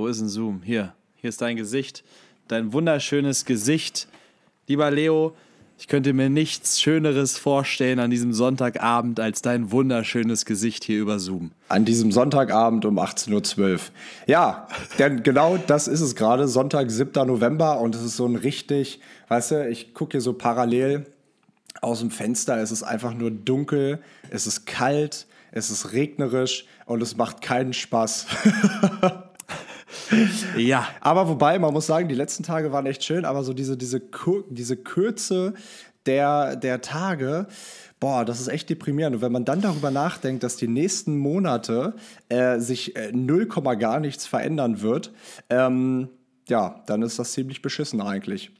Wo ist ein Zoom? Hier. Hier ist dein Gesicht. Dein wunderschönes Gesicht. Lieber Leo, ich könnte mir nichts Schöneres vorstellen an diesem Sonntagabend als dein wunderschönes Gesicht hier über Zoom. An diesem Sonntagabend um 18.12 Uhr. Ja, denn genau das ist es gerade. Sonntag, 7. November und es ist so ein richtig, weißt du, ich gucke hier so parallel aus dem Fenster. Es ist einfach nur dunkel, es ist kalt, es ist regnerisch und es macht keinen Spaß. ja. Aber wobei, man muss sagen, die letzten Tage waren echt schön, aber so diese, diese, diese Kürze der, der Tage, boah, das ist echt deprimierend. Und wenn man dann darüber nachdenkt, dass die nächsten Monate äh, sich äh, null Komma gar nichts verändern wird, ähm, ja, dann ist das ziemlich beschissen eigentlich.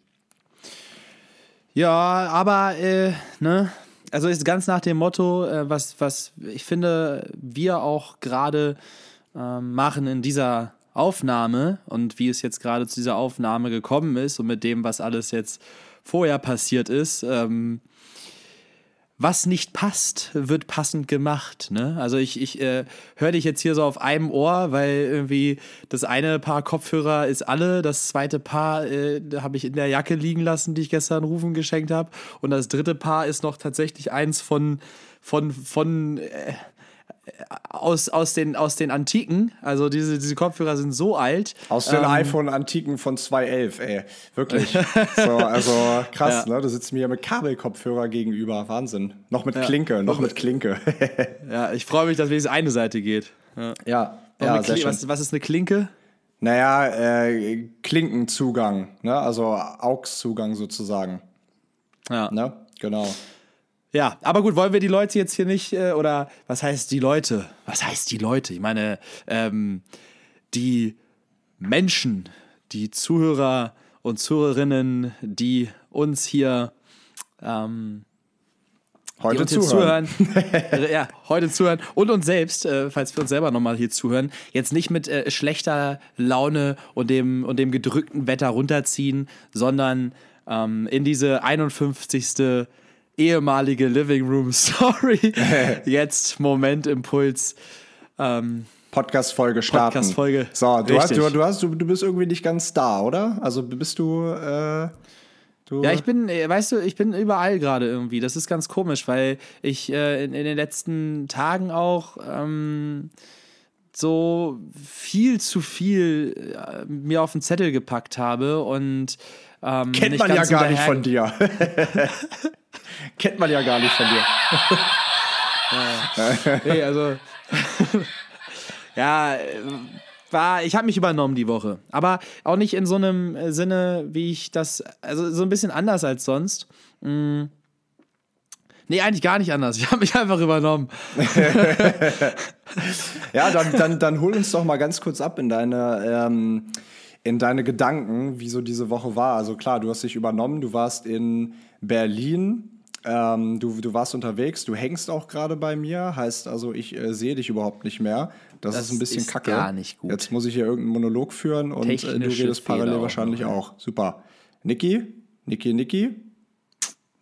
Ja, aber, äh, ne, also ist ganz nach dem Motto, äh, was, was ich finde, wir auch gerade äh, machen in dieser Aufnahme und wie es jetzt gerade zu dieser Aufnahme gekommen ist und mit dem, was alles jetzt vorher passiert ist. Ähm, was nicht passt, wird passend gemacht. Ne? Also ich, ich äh, höre dich jetzt hier so auf einem Ohr, weil irgendwie das eine Paar Kopfhörer ist alle, das zweite Paar äh, habe ich in der Jacke liegen lassen, die ich gestern Rufen geschenkt habe. Und das dritte Paar ist noch tatsächlich eins von, von, von äh, aus, aus, den, aus den Antiken. Also diese, diese Kopfhörer sind so alt. Aus den ähm, iPhone-Antiken von 2011, ey. Wirklich. so, also krass, ja. ne? Du sitzt mir mit Kabelkopfhörer gegenüber. Wahnsinn. Noch mit ja. Klinke, noch mit Klinke. ja, ich freue mich, dass wenigstens eine Seite geht. Ja, ja, ja sehr schön. Was, was ist eine Klinke? Naja, äh, Klinkenzugang, ne? also AUX-Zugang sozusagen. Ja. Ne? Genau. Ja, aber gut, wollen wir die Leute jetzt hier nicht, äh, oder was heißt die Leute? Was heißt die Leute? Ich meine, ähm, die Menschen, die Zuhörer und Zuhörerinnen, die uns hier ähm, heute zuhören. zuhören ja, heute zuhören und uns selbst, äh, falls wir uns selber nochmal hier zuhören, jetzt nicht mit äh, schlechter Laune und dem, und dem gedrückten Wetter runterziehen, sondern ähm, in diese 51 ehemalige Living Room Story. Jetzt Moment Impuls. Ähm, Podcast-Folge starten. Podcast-Folge. So, du, hast, du, du, hast, du, du bist irgendwie nicht ganz da, oder? Also bist du. Äh, du ja, ich bin, äh, weißt du, ich bin überall gerade irgendwie. Das ist ganz komisch, weil ich äh, in, in, den letzten Tagen auch. Ähm, so viel zu viel äh, mir auf den Zettel gepackt habe und ähm, kennt man ja gar nicht von dir. kennt man ja gar nicht von dir. ja. nee, also ja, war, ich habe mich übernommen die Woche, aber auch nicht in so einem Sinne, wie ich das, also so ein bisschen anders als sonst. Mm. Nee, eigentlich gar nicht anders. Ich habe mich einfach übernommen. ja, dann, dann, dann hol uns doch mal ganz kurz ab in deine, ähm, in deine Gedanken, wie so diese Woche war. Also klar, du hast dich übernommen, du warst in Berlin, ähm, du, du warst unterwegs, du hängst auch gerade bei mir, heißt also, ich äh, sehe dich überhaupt nicht mehr. Das, das ist ein bisschen ist kacke. Gar nicht gut. Jetzt muss ich hier irgendeinen Monolog führen und äh, du redest parallel wahrscheinlich auch. Super. Niki? Niki, Niki?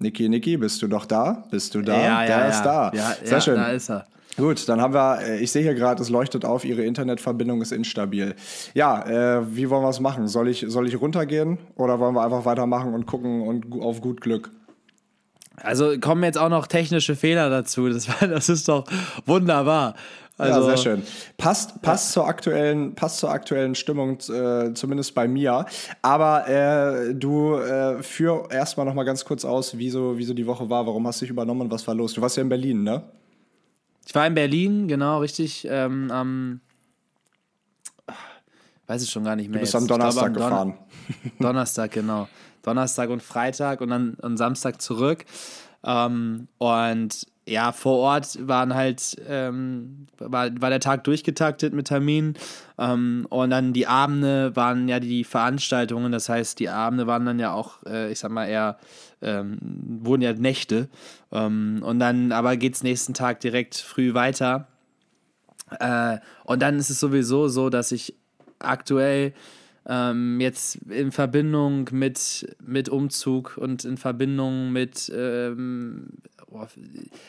Niki, Niki, bist du doch da? Bist du da? Ja, Der ja, ist ja. da. Ja, Sehr ja, schön. Da ist er. Gut, dann haben wir, äh, ich sehe hier gerade, es leuchtet auf, Ihre Internetverbindung ist instabil. Ja, äh, wie wollen wir es machen? Soll ich, soll ich runtergehen oder wollen wir einfach weitermachen und gucken und auf gut Glück? Also kommen jetzt auch noch technische Fehler dazu. Das, das ist doch wunderbar. Also, ja, sehr schön. Passt, passt, ja. zur, aktuellen, passt zur aktuellen Stimmung, äh, zumindest bei mir. Aber äh, du äh, führ erstmal noch mal ganz kurz aus, wie so, wie so die Woche war. Warum hast du dich übernommen und was war los? Du warst ja in Berlin, ne? Ich war in Berlin, genau, richtig. Ähm, am. Weiß ich schon gar nicht mehr. Du bist jetzt. am Donnerstag glaube, am gefahren. Don Donnerstag, genau. Donnerstag und Freitag und dann am Samstag zurück. Ähm, und ja, vor Ort waren halt, ähm, war, war der Tag durchgetaktet mit Terminen ähm, und dann die Abende waren ja die Veranstaltungen, das heißt, die Abende waren dann ja auch, äh, ich sag mal, eher, ähm, wurden ja Nächte. Ähm, und dann aber geht es nächsten Tag direkt früh weiter. Äh, und dann ist es sowieso so, dass ich aktuell ähm, jetzt in Verbindung mit, mit Umzug und in Verbindung mit ähm,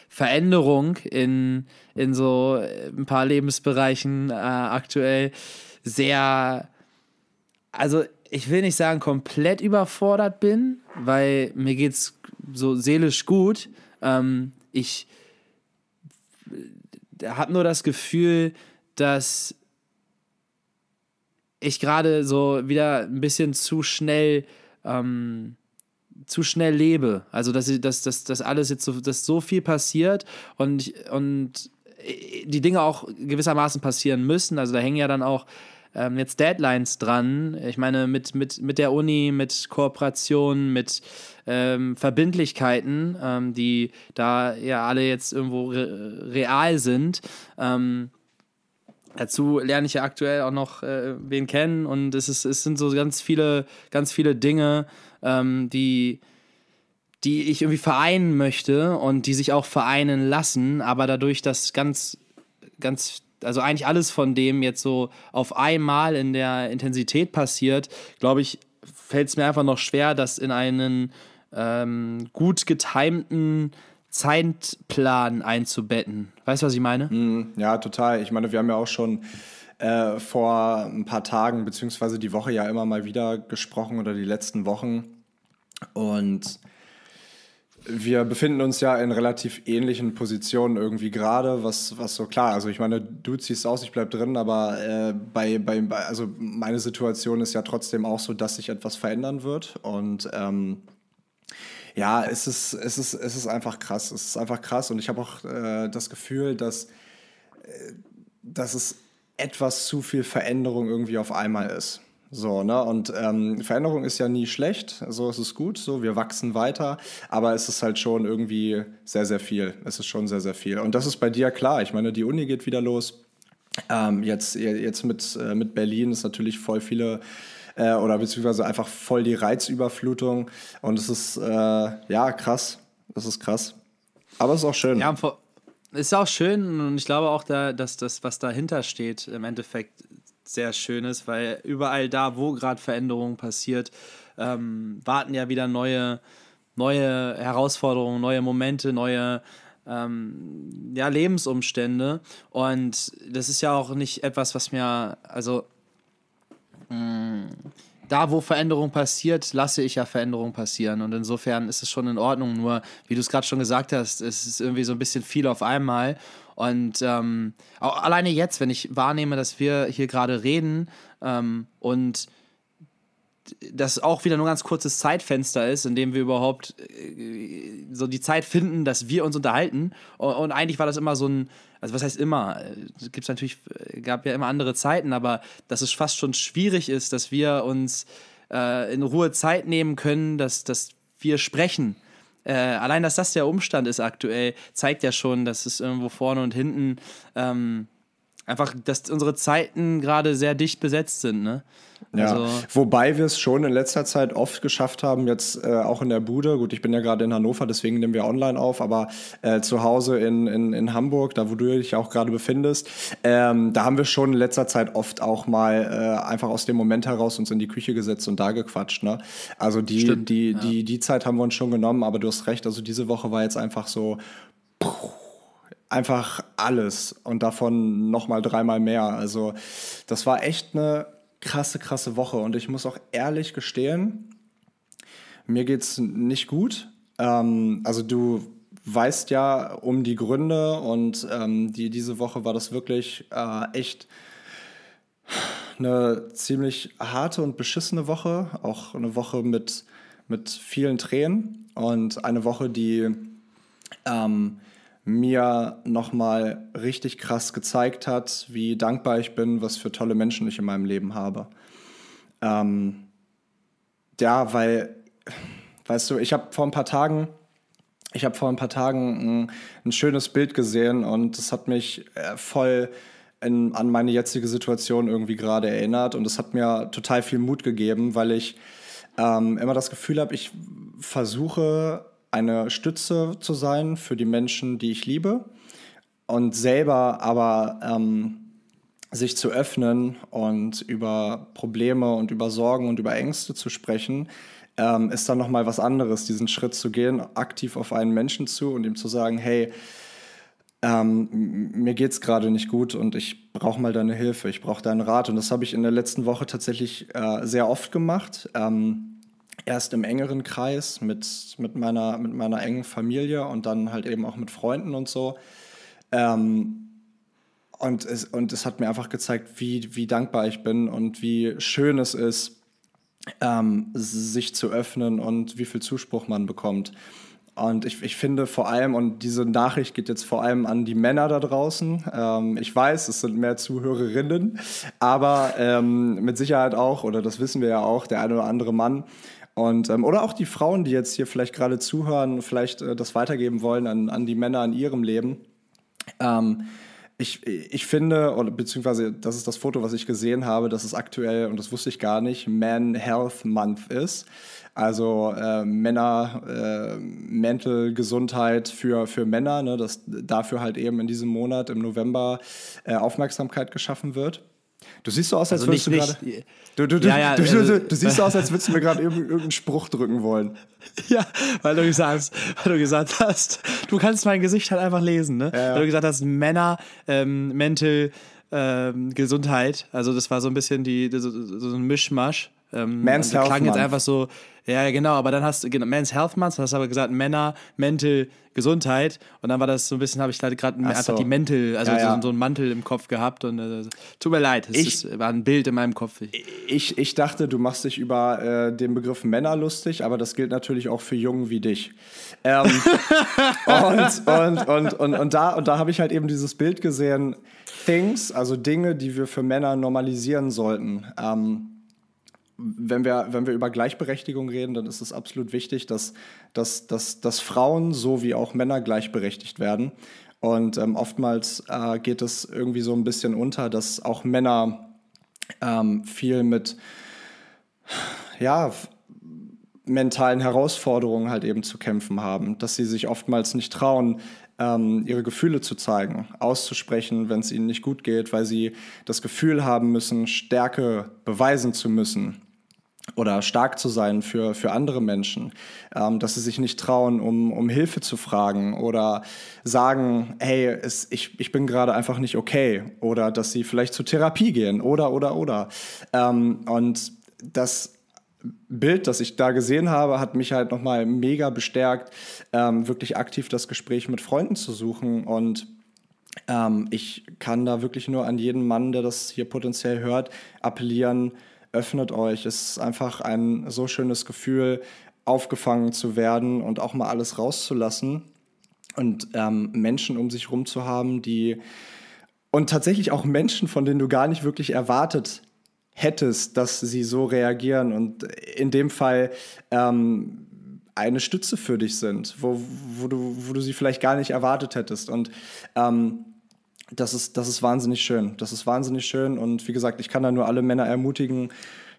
Veränderung in, in so ein paar Lebensbereichen äh, aktuell sehr also ich will nicht sagen, komplett überfordert bin, weil mir geht es so seelisch gut. Ähm, ich habe nur das Gefühl, dass ich gerade so wieder ein bisschen zu schnell ähm, zu schnell lebe. Also dass, dass, dass, dass alles jetzt so, dass so viel passiert und, und die Dinge auch gewissermaßen passieren müssen. Also da hängen ja dann auch ähm, jetzt Deadlines dran. Ich meine, mit, mit, mit der Uni, mit Kooperationen, mit ähm, Verbindlichkeiten, ähm, die da ja alle jetzt irgendwo re real sind. Ähm, dazu lerne ich ja aktuell auch noch äh, wen kennen und es, ist, es sind so ganz viele, ganz viele Dinge, ähm, die die ich irgendwie vereinen möchte und die sich auch vereinen lassen, aber dadurch, dass ganz, ganz also eigentlich alles von dem jetzt so auf einmal in der Intensität passiert, glaube ich, fällt es mir einfach noch schwer, das in einen ähm, gut getimten Zeitplan einzubetten. Weißt du, was ich meine? Mm, ja, total. Ich meine, wir haben ja auch schon äh, vor ein paar Tagen, beziehungsweise die Woche ja immer mal wieder gesprochen oder die letzten Wochen. Und wir befinden uns ja in relativ ähnlichen Positionen irgendwie gerade, was, was so klar, also ich meine, du ziehst aus, ich bleib drin, aber äh, bei, bei, also meine Situation ist ja trotzdem auch so, dass sich etwas verändern wird und ähm, ja, es ist, es, ist, es ist einfach krass, es ist einfach krass und ich habe auch äh, das Gefühl, dass, äh, dass es etwas zu viel Veränderung irgendwie auf einmal ist. So, ne? Und ähm, Veränderung ist ja nie schlecht, so ist es gut, so, wir wachsen weiter, aber es ist halt schon irgendwie sehr, sehr viel. Es ist schon sehr, sehr viel. Und das ist bei dir klar. Ich meine, die Uni geht wieder los. Ähm, jetzt, jetzt mit, äh, mit Berlin ist natürlich voll viele äh, oder beziehungsweise einfach voll die Reizüberflutung. Und es ist äh, ja krass. Das ist krass. Aber es ist auch schön. Ja, ist auch schön und ich glaube auch, da, dass das, was dahinter steht, im Endeffekt sehr schön ist, weil überall da, wo gerade Veränderung passiert, ähm, warten ja wieder neue, neue Herausforderungen, neue Momente, neue ähm, ja, Lebensumstände. Und das ist ja auch nicht etwas, was mir, also mh, mm, da, wo Veränderung passiert, lasse ich ja Veränderung passieren. Und insofern ist es schon in Ordnung. Nur, wie du es gerade schon gesagt hast, es ist irgendwie so ein bisschen viel auf einmal. Und ähm, alleine jetzt, wenn ich wahrnehme, dass wir hier gerade reden ähm, und das auch wieder nur ein ganz kurzes Zeitfenster ist, in dem wir überhaupt äh, so die Zeit finden, dass wir uns unterhalten. Und, eigentlich war das immer so ein, also was heißt immer? Es gibt natürlich, gab ja immer andere Zeiten, aber dass es fast schon schwierig ist, dass wir uns äh, in Ruhe Zeit nehmen können, dass, dass wir sprechen äh, allein, dass das der Umstand ist aktuell, zeigt ja schon, dass es irgendwo vorne und hinten ähm, einfach, dass unsere Zeiten gerade sehr dicht besetzt sind. Ne? Ja, also, wobei wir es schon in letzter Zeit oft geschafft haben, jetzt äh, auch in der Bude, gut, ich bin ja gerade in Hannover, deswegen nehmen wir online auf, aber äh, zu Hause in, in, in Hamburg, da wo du dich auch gerade befindest, ähm, da haben wir schon in letzter Zeit oft auch mal äh, einfach aus dem Moment heraus uns in die Küche gesetzt und da gequatscht. Ne? Also die, Stimmt, die, ja. die, die Zeit haben wir uns schon genommen, aber du hast recht, also diese Woche war jetzt einfach so. Puh, einfach alles und davon nochmal dreimal mehr. Also das war echt eine krasse, krasse Woche und ich muss auch ehrlich gestehen, mir geht es nicht gut. Ähm, also du weißt ja um die Gründe und ähm, die, diese Woche war das wirklich äh, echt eine ziemlich harte und beschissene Woche, auch eine Woche mit, mit vielen Tränen und eine Woche, die ähm, mir nochmal richtig krass gezeigt hat, wie dankbar ich bin, was für tolle Menschen ich in meinem Leben habe. Ähm, ja, weil, weißt du, ich habe vor ein paar Tagen, ich habe vor ein paar Tagen ein, ein, schönes Bild gesehen und es hat mich äh, voll in, an meine jetzige Situation irgendwie gerade erinnert und es hat mir total viel Mut gegeben, weil ich ähm, immer das Gefühl habe, ich versuche eine Stütze zu sein für die Menschen, die ich liebe und selber aber ähm, sich zu öffnen und über Probleme und über Sorgen und über Ängste zu sprechen, ähm, ist dann nochmal was anderes, diesen Schritt zu gehen, aktiv auf einen Menschen zu und ihm zu sagen, hey, ähm, mir geht es gerade nicht gut und ich brauche mal deine Hilfe, ich brauche deinen Rat. Und das habe ich in der letzten Woche tatsächlich äh, sehr oft gemacht. Ähm, erst im engeren Kreis mit, mit, meiner, mit meiner engen Familie und dann halt eben auch mit Freunden und so. Ähm, und, es, und es hat mir einfach gezeigt, wie, wie dankbar ich bin und wie schön es ist, ähm, sich zu öffnen und wie viel Zuspruch man bekommt. Und ich, ich finde vor allem, und diese Nachricht geht jetzt vor allem an die Männer da draußen. Ähm, ich weiß, es sind mehr Zuhörerinnen, aber ähm, mit Sicherheit auch, oder das wissen wir ja auch, der eine oder andere Mann. Und, ähm, oder auch die Frauen, die jetzt hier vielleicht gerade zuhören, vielleicht äh, das weitergeben wollen an, an die Männer in ihrem Leben. Ähm, ich, ich finde, oder beziehungsweise das ist das Foto, was ich gesehen habe, dass es aktuell, und das wusste ich gar nicht, Man Health Month ist. Also äh, Männer, äh, Mental Gesundheit für, für Männer, ne, dass dafür halt eben in diesem Monat im November äh, Aufmerksamkeit geschaffen wird. Du siehst so aus, als also würdest nicht, du gerade. Du, du, ja, ja, du, also, du, siehst so aus, als würdest du mir gerade irgendeinen Spruch drücken wollen. Ja, weil du gesagt, weil du gesagt hast, du kannst mein Gesicht halt einfach lesen, ne? Ja, weil du gesagt hast, Männer, ähm, Mental ähm, Gesundheit. Also das war so ein bisschen die, so, so ein Mischmasch. Ähm, Man's Health klang jetzt einfach so, ja, genau, aber dann hast du, genau, Men's Health Month, hast aber gesagt, Männer, Mental, Gesundheit. Und dann war das so ein bisschen, habe ich gerade einfach so. die Mental, also ja, ja. So, so, einen Mantel im Kopf gehabt. Und äh, tut mir leid, es ich, ist, war ein Bild in meinem Kopf. Ich, ich dachte, du machst dich über äh, den Begriff Männer lustig, aber das gilt natürlich auch für Jungen wie dich. Ähm, und, und, und, und, und da, und da habe ich halt eben dieses Bild gesehen, Things, also Dinge, die wir für Männer normalisieren sollten. Ähm, wenn wir, wenn wir über Gleichberechtigung reden, dann ist es absolut wichtig, dass, dass, dass, dass Frauen sowie auch Männer gleichberechtigt werden. Und ähm, oftmals äh, geht es irgendwie so ein bisschen unter, dass auch Männer ähm, viel mit ja, mentalen Herausforderungen halt eben zu kämpfen haben, dass sie sich oftmals nicht trauen, ähm, ihre Gefühle zu zeigen, auszusprechen, wenn es ihnen nicht gut geht, weil sie das Gefühl haben müssen, Stärke beweisen zu müssen oder stark zu sein für, für andere Menschen, ähm, dass sie sich nicht trauen, um, um Hilfe zu fragen oder sagen, hey, es, ich, ich bin gerade einfach nicht okay oder dass sie vielleicht zur Therapie gehen oder, oder, oder. Ähm, und das Bild, das ich da gesehen habe, hat mich halt nochmal mega bestärkt, ähm, wirklich aktiv das Gespräch mit Freunden zu suchen und ähm, ich kann da wirklich nur an jeden Mann, der das hier potenziell hört, appellieren, öffnet euch. Es ist einfach ein so schönes Gefühl, aufgefangen zu werden und auch mal alles rauszulassen und ähm, Menschen um sich herum zu haben, die und tatsächlich auch Menschen, von denen du gar nicht wirklich erwartet hättest, dass sie so reagieren und in dem Fall ähm, eine Stütze für dich sind, wo, wo, du, wo du sie vielleicht gar nicht erwartet hättest. Und ähm, das ist, das ist wahnsinnig schön. Das ist wahnsinnig schön. Und wie gesagt, ich kann da nur alle Männer ermutigen,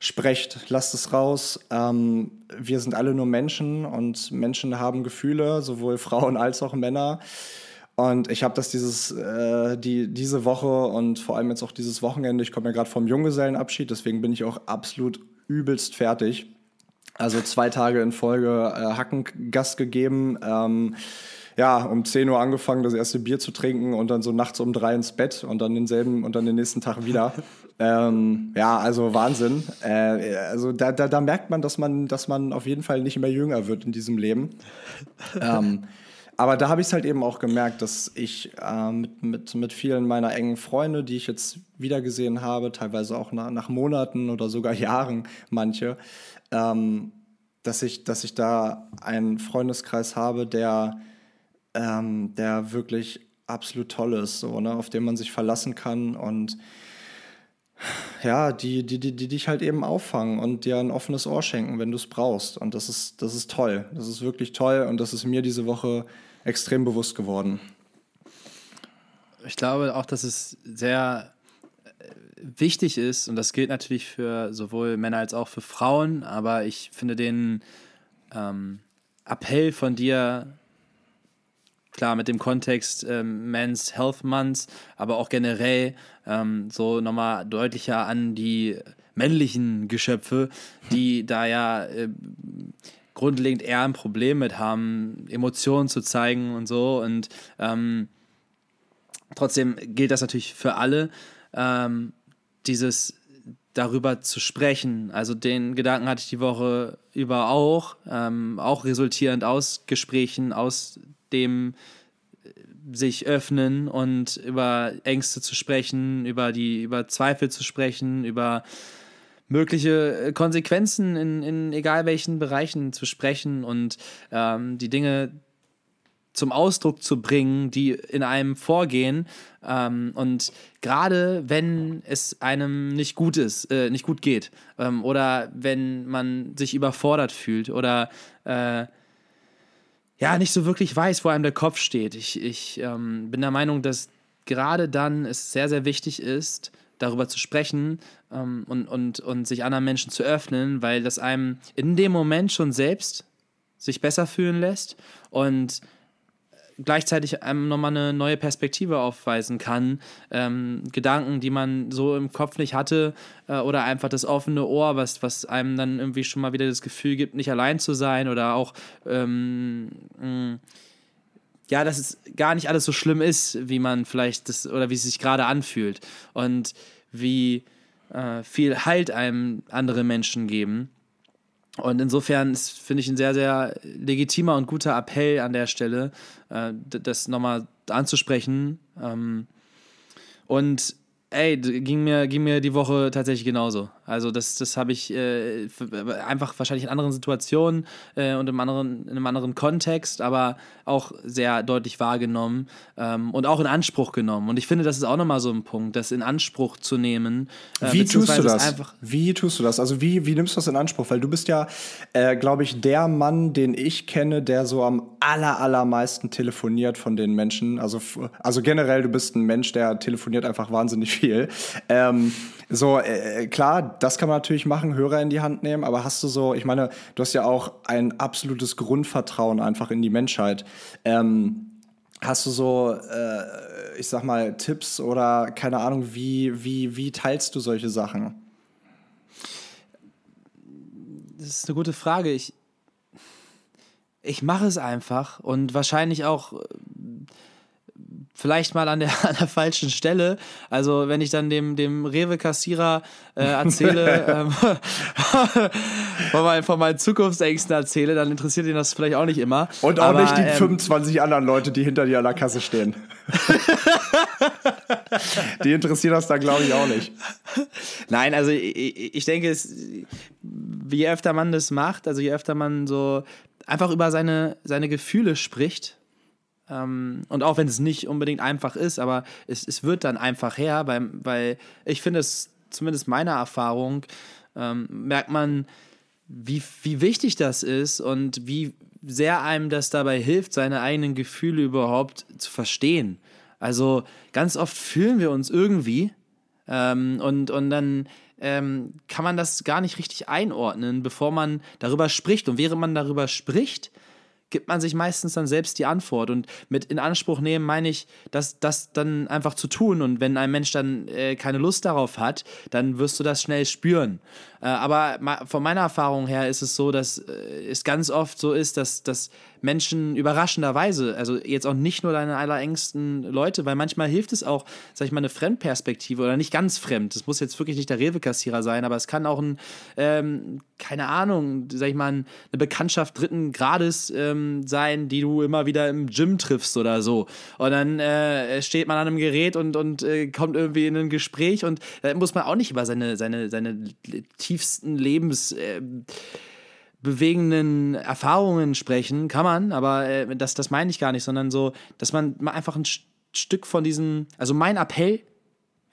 sprecht, lasst es raus. Ähm, wir sind alle nur Menschen und Menschen haben Gefühle, sowohl Frauen als auch Männer. Und ich habe das dieses, äh, die, diese Woche und vor allem jetzt auch dieses Wochenende, ich komme ja gerade vom Junggesellenabschied, deswegen bin ich auch absolut übelst fertig. Also zwei Tage in Folge äh, Hackengast gegeben. Ähm, ja, um 10 Uhr angefangen, das erste Bier zu trinken und dann so nachts um drei ins Bett und dann denselben und dann den nächsten Tag wieder. ähm, ja, also Wahnsinn. Äh, also da, da, da, merkt man dass, man, dass man auf jeden Fall nicht mehr jünger wird in diesem Leben. ähm, aber da habe ich es halt eben auch gemerkt, dass ich äh, mit, mit, mit vielen meiner engen Freunde, die ich jetzt wiedergesehen habe, teilweise auch nach, nach Monaten oder sogar Jahren manche, ähm, dass, ich, dass ich da einen Freundeskreis habe, der ähm, der wirklich absolut toll ist, so, ne, auf den man sich verlassen kann und ja, die, die, die, die dich halt eben auffangen und dir ein offenes Ohr schenken, wenn du es brauchst. Und das ist, das ist toll. Das ist wirklich toll und das ist mir diese Woche extrem bewusst geworden. Ich glaube auch, dass es sehr äh, wichtig ist, und das gilt natürlich für sowohl Männer als auch für Frauen, aber ich finde den ähm, Appell von dir klar mit dem Kontext ähm, Men's Health Month, aber auch generell ähm, so nochmal deutlicher an die männlichen Geschöpfe, die da ja äh, grundlegend eher ein Problem mit haben, Emotionen zu zeigen und so. Und ähm, trotzdem gilt das natürlich für alle, ähm, dieses darüber zu sprechen. Also den Gedanken hatte ich die Woche über auch, ähm, auch resultierend aus Gesprächen, aus dem äh, sich öffnen und über Ängste zu sprechen, über die, über Zweifel zu sprechen, über mögliche äh, Konsequenzen in, in egal welchen Bereichen zu sprechen und ähm, die Dinge zum Ausdruck zu bringen, die in einem vorgehen. Ähm, und gerade wenn es einem nicht gut ist, äh, nicht gut geht, ähm, oder wenn man sich überfordert fühlt oder äh, ja, nicht so wirklich weiß, wo einem der Kopf steht. Ich, ich ähm, bin der Meinung, dass gerade dann es sehr, sehr wichtig ist, darüber zu sprechen ähm, und, und, und sich anderen Menschen zu öffnen, weil das einem in dem Moment schon selbst sich besser fühlen lässt und gleichzeitig einem nochmal eine neue Perspektive aufweisen kann. Ähm, Gedanken, die man so im Kopf nicht hatte äh, oder einfach das offene Ohr, was, was einem dann irgendwie schon mal wieder das Gefühl gibt, nicht allein zu sein oder auch, ähm, mh, ja, dass es gar nicht alles so schlimm ist, wie man vielleicht das oder wie es sich gerade anfühlt und wie äh, viel Halt einem andere Menschen geben. Und insofern finde ich, ein sehr, sehr legitimer und guter Appell an der Stelle, äh, das nochmal anzusprechen. Ähm, und ey, ging mir, ging mir die Woche tatsächlich genauso. Also das, das habe ich äh, einfach wahrscheinlich in anderen Situationen äh, und im anderen, in einem anderen Kontext, aber auch sehr deutlich wahrgenommen ähm, und auch in Anspruch genommen. Und ich finde, das ist auch nochmal so ein Punkt, das in Anspruch zu nehmen. Äh, wie tust du das? Wie tust du das? Also wie, wie nimmst du das in Anspruch? Weil du bist ja, äh, glaube ich, der Mann, den ich kenne, der so am aller, allermeisten telefoniert von den Menschen. Also, also generell, du bist ein Mensch, der telefoniert einfach wahnsinnig viel. Ähm, so, äh, klar, das kann man natürlich machen, Hörer in die Hand nehmen, aber hast du so, ich meine, du hast ja auch ein absolutes Grundvertrauen einfach in die Menschheit. Ähm, hast du so, äh, ich sag mal, Tipps oder keine Ahnung, wie, wie, wie teilst du solche Sachen? Das ist eine gute Frage. Ich, ich mache es einfach und wahrscheinlich auch vielleicht mal an der, an der falschen Stelle. Also wenn ich dann dem, dem Rewe-Kassierer äh, erzähle, ähm, von, mein, von meinen Zukunftsängsten erzähle, dann interessiert ihn das vielleicht auch nicht immer. Und auch Aber, nicht die ähm, 25 anderen Leute, die hinter dir an der Kasse stehen. die interessiert das dann, glaube ich, auch nicht. Nein, also ich, ich denke, es, je öfter man das macht, also je öfter man so einfach über seine, seine Gefühle spricht, und auch wenn es nicht unbedingt einfach ist, aber es, es wird dann einfach her, weil, weil ich finde es, zumindest meiner Erfahrung, ähm, merkt man, wie, wie wichtig das ist und wie sehr einem das dabei hilft, seine eigenen Gefühle überhaupt zu verstehen. Also ganz oft fühlen wir uns irgendwie ähm, und, und dann ähm, kann man das gar nicht richtig einordnen, bevor man darüber spricht. Und während man darüber spricht, gibt man sich meistens dann selbst die Antwort. Und mit in Anspruch nehmen meine ich, dass das dann einfach zu tun. Und wenn ein Mensch dann äh, keine Lust darauf hat, dann wirst du das schnell spüren. Äh, aber von meiner Erfahrung her ist es so, dass äh, es ganz oft so ist, dass, dass Menschen überraschenderweise, also jetzt auch nicht nur deine allerengsten Leute, weil manchmal hilft es auch, sag ich mal, eine Fremdperspektive oder nicht ganz fremd. Das muss jetzt wirklich nicht der Rewe-Kassierer sein, aber es kann auch ein, ähm, keine Ahnung, sag ich mal, eine Bekanntschaft dritten Grades ähm, sein, die du immer wieder im Gym triffst oder so. Und dann äh, steht man an einem Gerät und, und äh, kommt irgendwie in ein Gespräch und da muss man auch nicht über seine, seine, seine tiefsten Lebens. Äh, bewegenden Erfahrungen sprechen, kann man, aber äh, das, das meine ich gar nicht, sondern so, dass man einfach ein Stück von diesem, also mein Appell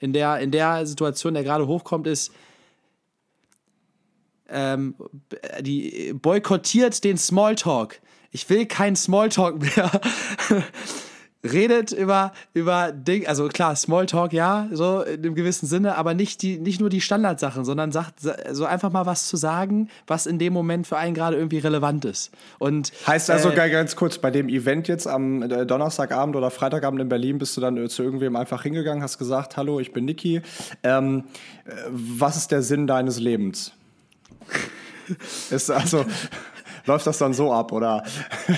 in der, in der Situation, der gerade hochkommt, ist, ähm, die boykottiert den Smalltalk. Ich will keinen Smalltalk mehr. redet über, über Ding, also klar, Smalltalk, ja, so in einem gewissen Sinne, aber nicht, die, nicht nur die Standardsachen, sondern sagt so einfach mal was zu sagen, was in dem Moment für einen gerade irgendwie relevant ist. Und, heißt also, äh, ganz kurz, bei dem Event jetzt am äh, Donnerstagabend oder Freitagabend in Berlin bist du dann äh, zu irgendwem einfach hingegangen, hast gesagt, hallo, ich bin Niki. Ähm, was ist der Sinn deines Lebens? ist also läuft das dann so ab, oder?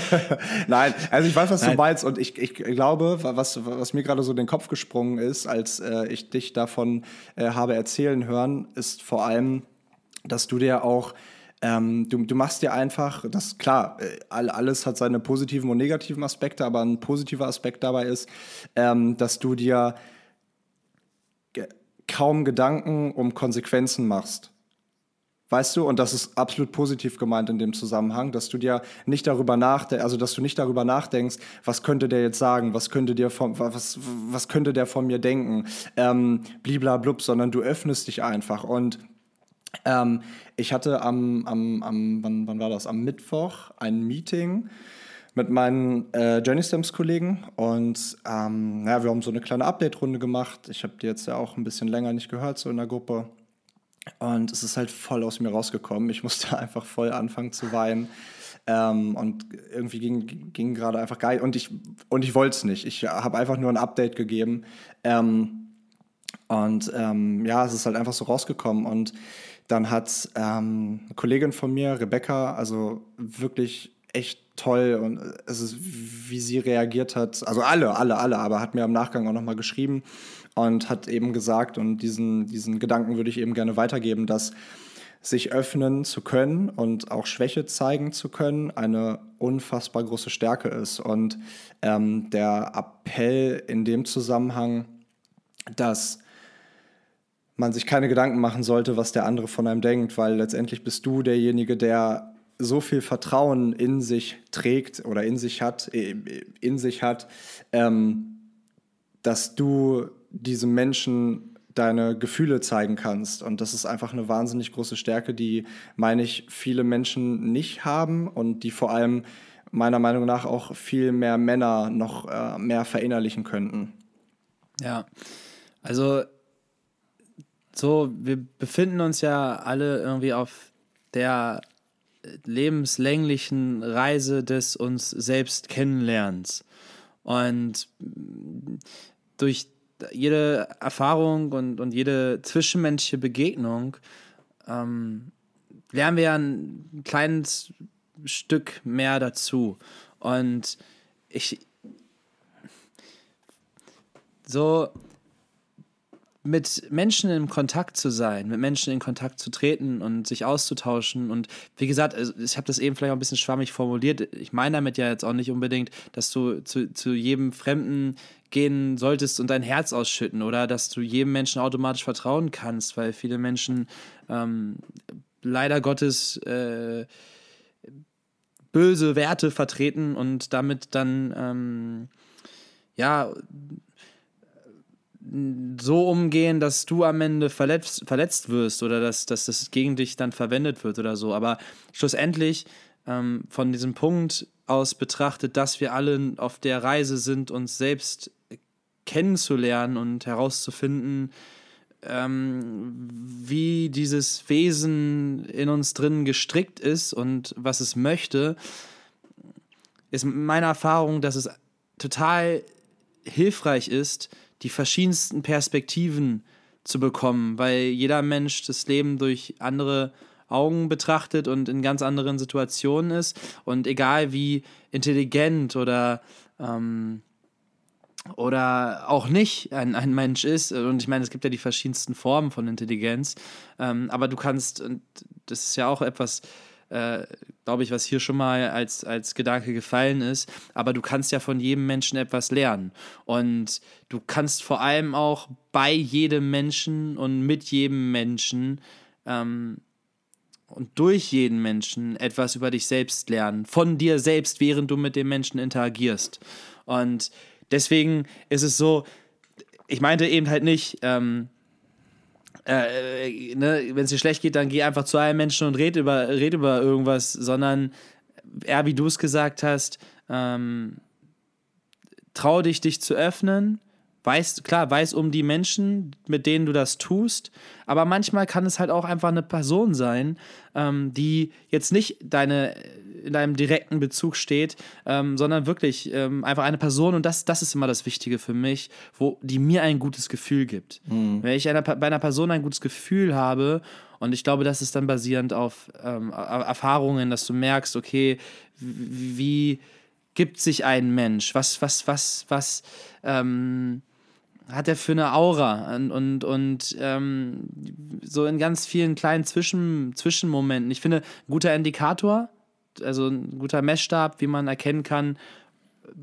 Nein, also ich weiß, was Nein. du meinst und ich, ich glaube, was, was mir gerade so in den Kopf gesprungen ist, als äh, ich dich davon äh, habe erzählen hören, ist vor allem, dass du dir auch ähm, du, du machst dir einfach, das klar, äh, alles hat seine positiven und negativen Aspekte, aber ein positiver Aspekt dabei ist, ähm, dass du dir kaum Gedanken um Konsequenzen machst. Weißt du, und das ist absolut positiv gemeint in dem Zusammenhang, dass du dir nicht darüber nachdenkst, also dass du nicht darüber nachdenkst, was könnte der jetzt sagen, was könnte dir vom, was, was könnte der von mir denken, ähm, bliblablub, sondern du öffnest dich einfach. Und ähm, ich hatte am, am, am wann, wann, war das? Am Mittwoch ein Meeting mit meinen äh, Journey Stamps Kollegen und ähm, naja, wir haben so eine kleine Update-Runde gemacht. Ich habe die jetzt ja auch ein bisschen länger nicht gehört, so in der Gruppe. Und es ist halt voll aus mir rausgekommen. Ich musste einfach voll anfangen zu weinen. Ähm, und irgendwie ging, ging gerade einfach geil. Und ich, und ich wollte es nicht. Ich habe einfach nur ein Update gegeben. Ähm, und ähm, ja, es ist halt einfach so rausgekommen. Und dann hat ähm, eine Kollegin von mir, Rebecca, also wirklich echt toll und es ist, wie sie reagiert hat, also alle, alle, alle, aber hat mir im Nachgang auch nochmal geschrieben und hat eben gesagt, und diesen, diesen Gedanken würde ich eben gerne weitergeben, dass sich öffnen zu können und auch Schwäche zeigen zu können, eine unfassbar große Stärke ist. Und ähm, der Appell in dem Zusammenhang, dass man sich keine Gedanken machen sollte, was der andere von einem denkt, weil letztendlich bist du derjenige, der so viel Vertrauen in sich trägt oder in sich hat, äh, in sich hat, ähm, dass du diesem Menschen deine Gefühle zeigen kannst. Und das ist einfach eine wahnsinnig große Stärke, die, meine ich, viele Menschen nicht haben und die vor allem meiner Meinung nach auch viel mehr Männer noch äh, mehr verinnerlichen könnten. Ja, also so, wir befinden uns ja alle irgendwie auf der lebenslänglichen Reise des uns selbst Kennenlernens. Und durch jede Erfahrung und, und jede zwischenmenschliche Begegnung ähm, lernen wir ein kleines Stück mehr dazu. Und ich so mit Menschen in Kontakt zu sein, mit Menschen in Kontakt zu treten und sich auszutauschen. Und wie gesagt, also ich habe das eben vielleicht auch ein bisschen schwammig formuliert. Ich meine damit ja jetzt auch nicht unbedingt, dass du zu, zu jedem Fremden gehen solltest und dein Herz ausschütten oder dass du jedem Menschen automatisch vertrauen kannst, weil viele Menschen ähm, leider Gottes äh, böse Werte vertreten und damit dann ähm, ja so umgehen, dass du am Ende verletzt, verletzt wirst oder dass, dass das gegen dich dann verwendet wird oder so. Aber schlussendlich ähm, von diesem Punkt aus betrachtet, dass wir alle auf der Reise sind, uns selbst kennenzulernen und herauszufinden, ähm, wie dieses Wesen in uns drin gestrickt ist und was es möchte, ist meine Erfahrung, dass es total hilfreich ist, die verschiedensten Perspektiven zu bekommen, weil jeder Mensch das Leben durch andere Augen betrachtet und in ganz anderen Situationen ist. Und egal wie intelligent oder, ähm, oder auch nicht ein, ein Mensch ist, und ich meine, es gibt ja die verschiedensten Formen von Intelligenz, ähm, aber du kannst, und das ist ja auch etwas, äh, glaube ich, was hier schon mal als, als Gedanke gefallen ist. Aber du kannst ja von jedem Menschen etwas lernen. Und du kannst vor allem auch bei jedem Menschen und mit jedem Menschen ähm, und durch jeden Menschen etwas über dich selbst lernen. Von dir selbst, während du mit dem Menschen interagierst. Und deswegen ist es so, ich meinte eben halt nicht, ähm, äh, ne, wenn es dir schlecht geht, dann geh einfach zu einem Menschen und red über, red über irgendwas, sondern eher wie du es gesagt hast, ähm, trau dich, dich zu öffnen. Weiß, klar, weiß um die Menschen, mit denen du das tust, aber manchmal kann es halt auch einfach eine Person sein, ähm, die jetzt nicht deine in deinem direkten Bezug steht, ähm, sondern wirklich ähm, einfach eine Person und das, das ist immer das Wichtige für mich, wo die mir ein gutes Gefühl gibt. Mhm. Wenn ich einer, bei einer Person ein gutes Gefühl habe Und ich glaube, das ist dann basierend auf ähm, Erfahrungen, dass du merkst, okay, wie gibt sich ein Mensch? Was, was, was, was ähm, hat er für eine Aura? Und, und, und ähm, so in ganz vielen kleinen Zwischen, Zwischenmomenten. Ich finde, ein guter Indikator, also ein guter Messstab, wie man erkennen kann,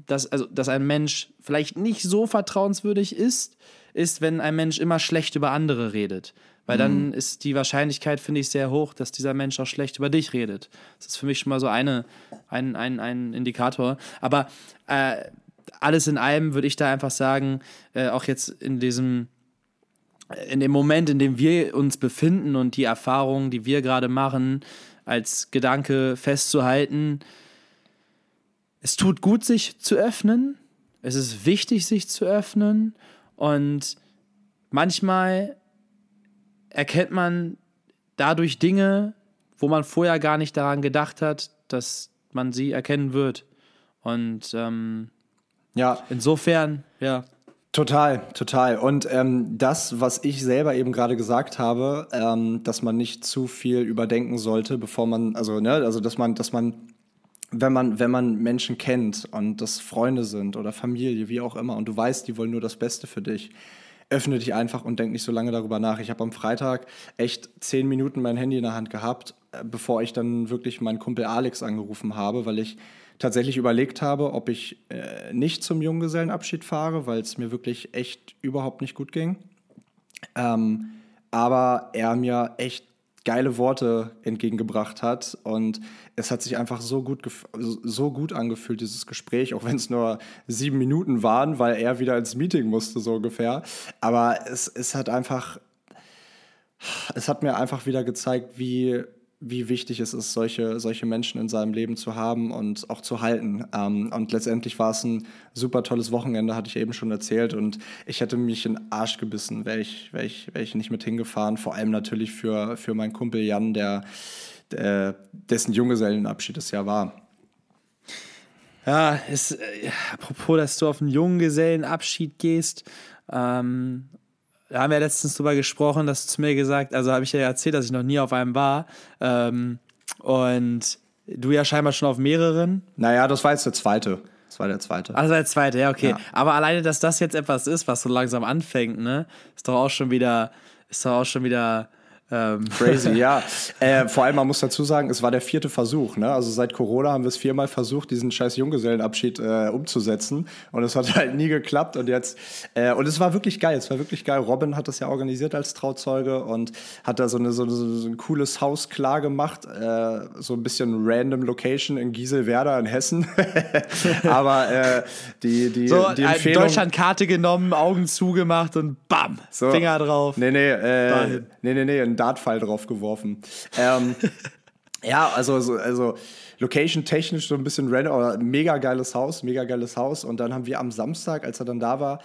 dass, also, dass ein Mensch vielleicht nicht so vertrauenswürdig ist, ist, wenn ein Mensch immer schlecht über andere redet. Weil mhm. dann ist die Wahrscheinlichkeit, finde ich, sehr hoch, dass dieser Mensch auch schlecht über dich redet. Das ist für mich schon mal so eine, ein, ein, ein Indikator. Aber äh, alles in allem würde ich da einfach sagen, äh, auch jetzt in diesem, in dem Moment, in dem wir uns befinden und die Erfahrungen, die wir gerade machen, als Gedanke festzuhalten, es tut gut, sich zu öffnen. Es ist wichtig, sich zu öffnen. Und manchmal erkennt man dadurch Dinge, wo man vorher gar nicht daran gedacht hat, dass man sie erkennen wird. Und ähm, ja, insofern, ja. Total, total. Und ähm, das, was ich selber eben gerade gesagt habe, ähm, dass man nicht zu viel überdenken sollte, bevor man, also, ne, also dass man, dass man, wenn man, wenn man Menschen kennt und das Freunde sind oder Familie, wie auch immer, und du weißt, die wollen nur das Beste für dich, öffne dich einfach und denk nicht so lange darüber nach. Ich habe am Freitag echt zehn Minuten mein Handy in der Hand gehabt, äh, bevor ich dann wirklich meinen Kumpel Alex angerufen habe, weil ich tatsächlich überlegt habe, ob ich äh, nicht zum Junggesellenabschied fahre, weil es mir wirklich echt überhaupt nicht gut ging. Ähm, aber er mir echt geile Worte entgegengebracht hat. Und es hat sich einfach so gut, so gut angefühlt, dieses Gespräch, auch wenn es nur sieben Minuten waren, weil er wieder ins Meeting musste, so ungefähr. Aber es, es hat einfach, es hat mir einfach wieder gezeigt, wie wie wichtig es ist, solche, solche Menschen in seinem Leben zu haben und auch zu halten. Ähm, und letztendlich war es ein super tolles Wochenende, hatte ich eben schon erzählt. Und ich hätte mich in den Arsch gebissen, wäre ich, wär ich, wär ich nicht mit hingefahren. Vor allem natürlich für, für meinen Kumpel Jan, der, der dessen Junggesellenabschied es ja war. Ja, es, äh, apropos, dass du auf einen Junggesellenabschied gehst, ähm, da haben wir letztens drüber gesprochen, dass du zu mir gesagt, also habe ich ja erzählt, dass ich noch nie auf einem war. Ähm, und du ja scheinbar schon auf mehreren. Naja, das war jetzt der zweite. Das war der zweite. Also der zweite, ja, okay. Ja. Aber alleine, dass das jetzt etwas ist, was so langsam anfängt, ne, ist doch auch schon wieder, ist doch auch schon wieder ähm. Crazy, ja. Äh, vor allem, man muss dazu sagen, es war der vierte Versuch. Ne? Also seit Corona haben wir es viermal versucht, diesen scheiß Junggesellenabschied äh, umzusetzen. Und es hat halt nie geklappt. Und jetzt, äh, und es war wirklich geil. Es war wirklich geil. Robin hat das ja organisiert als Trauzeuge und hat da so, eine, so, so ein cooles Haus klar gemacht. Äh, so ein bisschen random Location in Gieselwerder in Hessen. Aber äh, die, die, so, die Empfehlung... Deutschlandkarte genommen, Augen zugemacht und bam, so. Finger drauf. Nee, nee, äh, nee, nee, Dartpfeil drauf geworfen. Ähm, ja, also, also, also location-technisch so ein bisschen random, aber mega geiles Haus, mega geiles Haus. Und dann haben wir am Samstag, als er dann da war,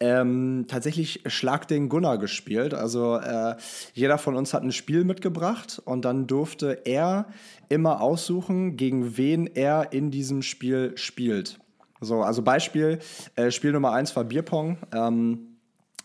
ähm, tatsächlich Schlag den Gunnar gespielt. Also äh, jeder von uns hat ein Spiel mitgebracht und dann durfte er immer aussuchen, gegen wen er in diesem Spiel spielt. So, also Beispiel, äh, Spiel Nummer eins war Bierpong. Ähm,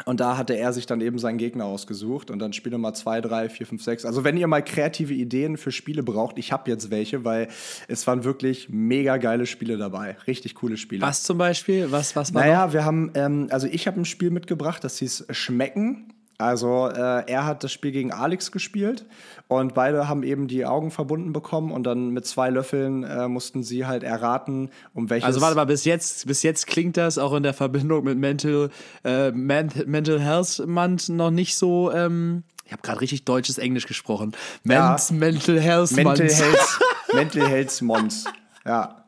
und da hatte er sich dann eben seinen Gegner ausgesucht und dann Spiel Nummer 2, 3, 4, 5, 6. Also wenn ihr mal kreative Ideen für Spiele braucht, ich habe jetzt welche, weil es waren wirklich mega geile Spiele dabei. Richtig coole Spiele. Was zum Beispiel? Was, was war Naja, noch? wir haben, ähm, also ich habe ein Spiel mitgebracht, das hieß Schmecken. Also äh, er hat das Spiel gegen Alex gespielt und beide haben eben die Augen verbunden bekommen und dann mit zwei Löffeln äh, mussten sie halt erraten, um welches. Also warte mal, bis jetzt, bis jetzt klingt das auch in der Verbindung mit Mental, äh, Mental Health Month noch nicht so. Ähm ich habe gerade richtig deutsches Englisch gesprochen. Ja. Mental Health Mental Health, Mental Health Month. Ja.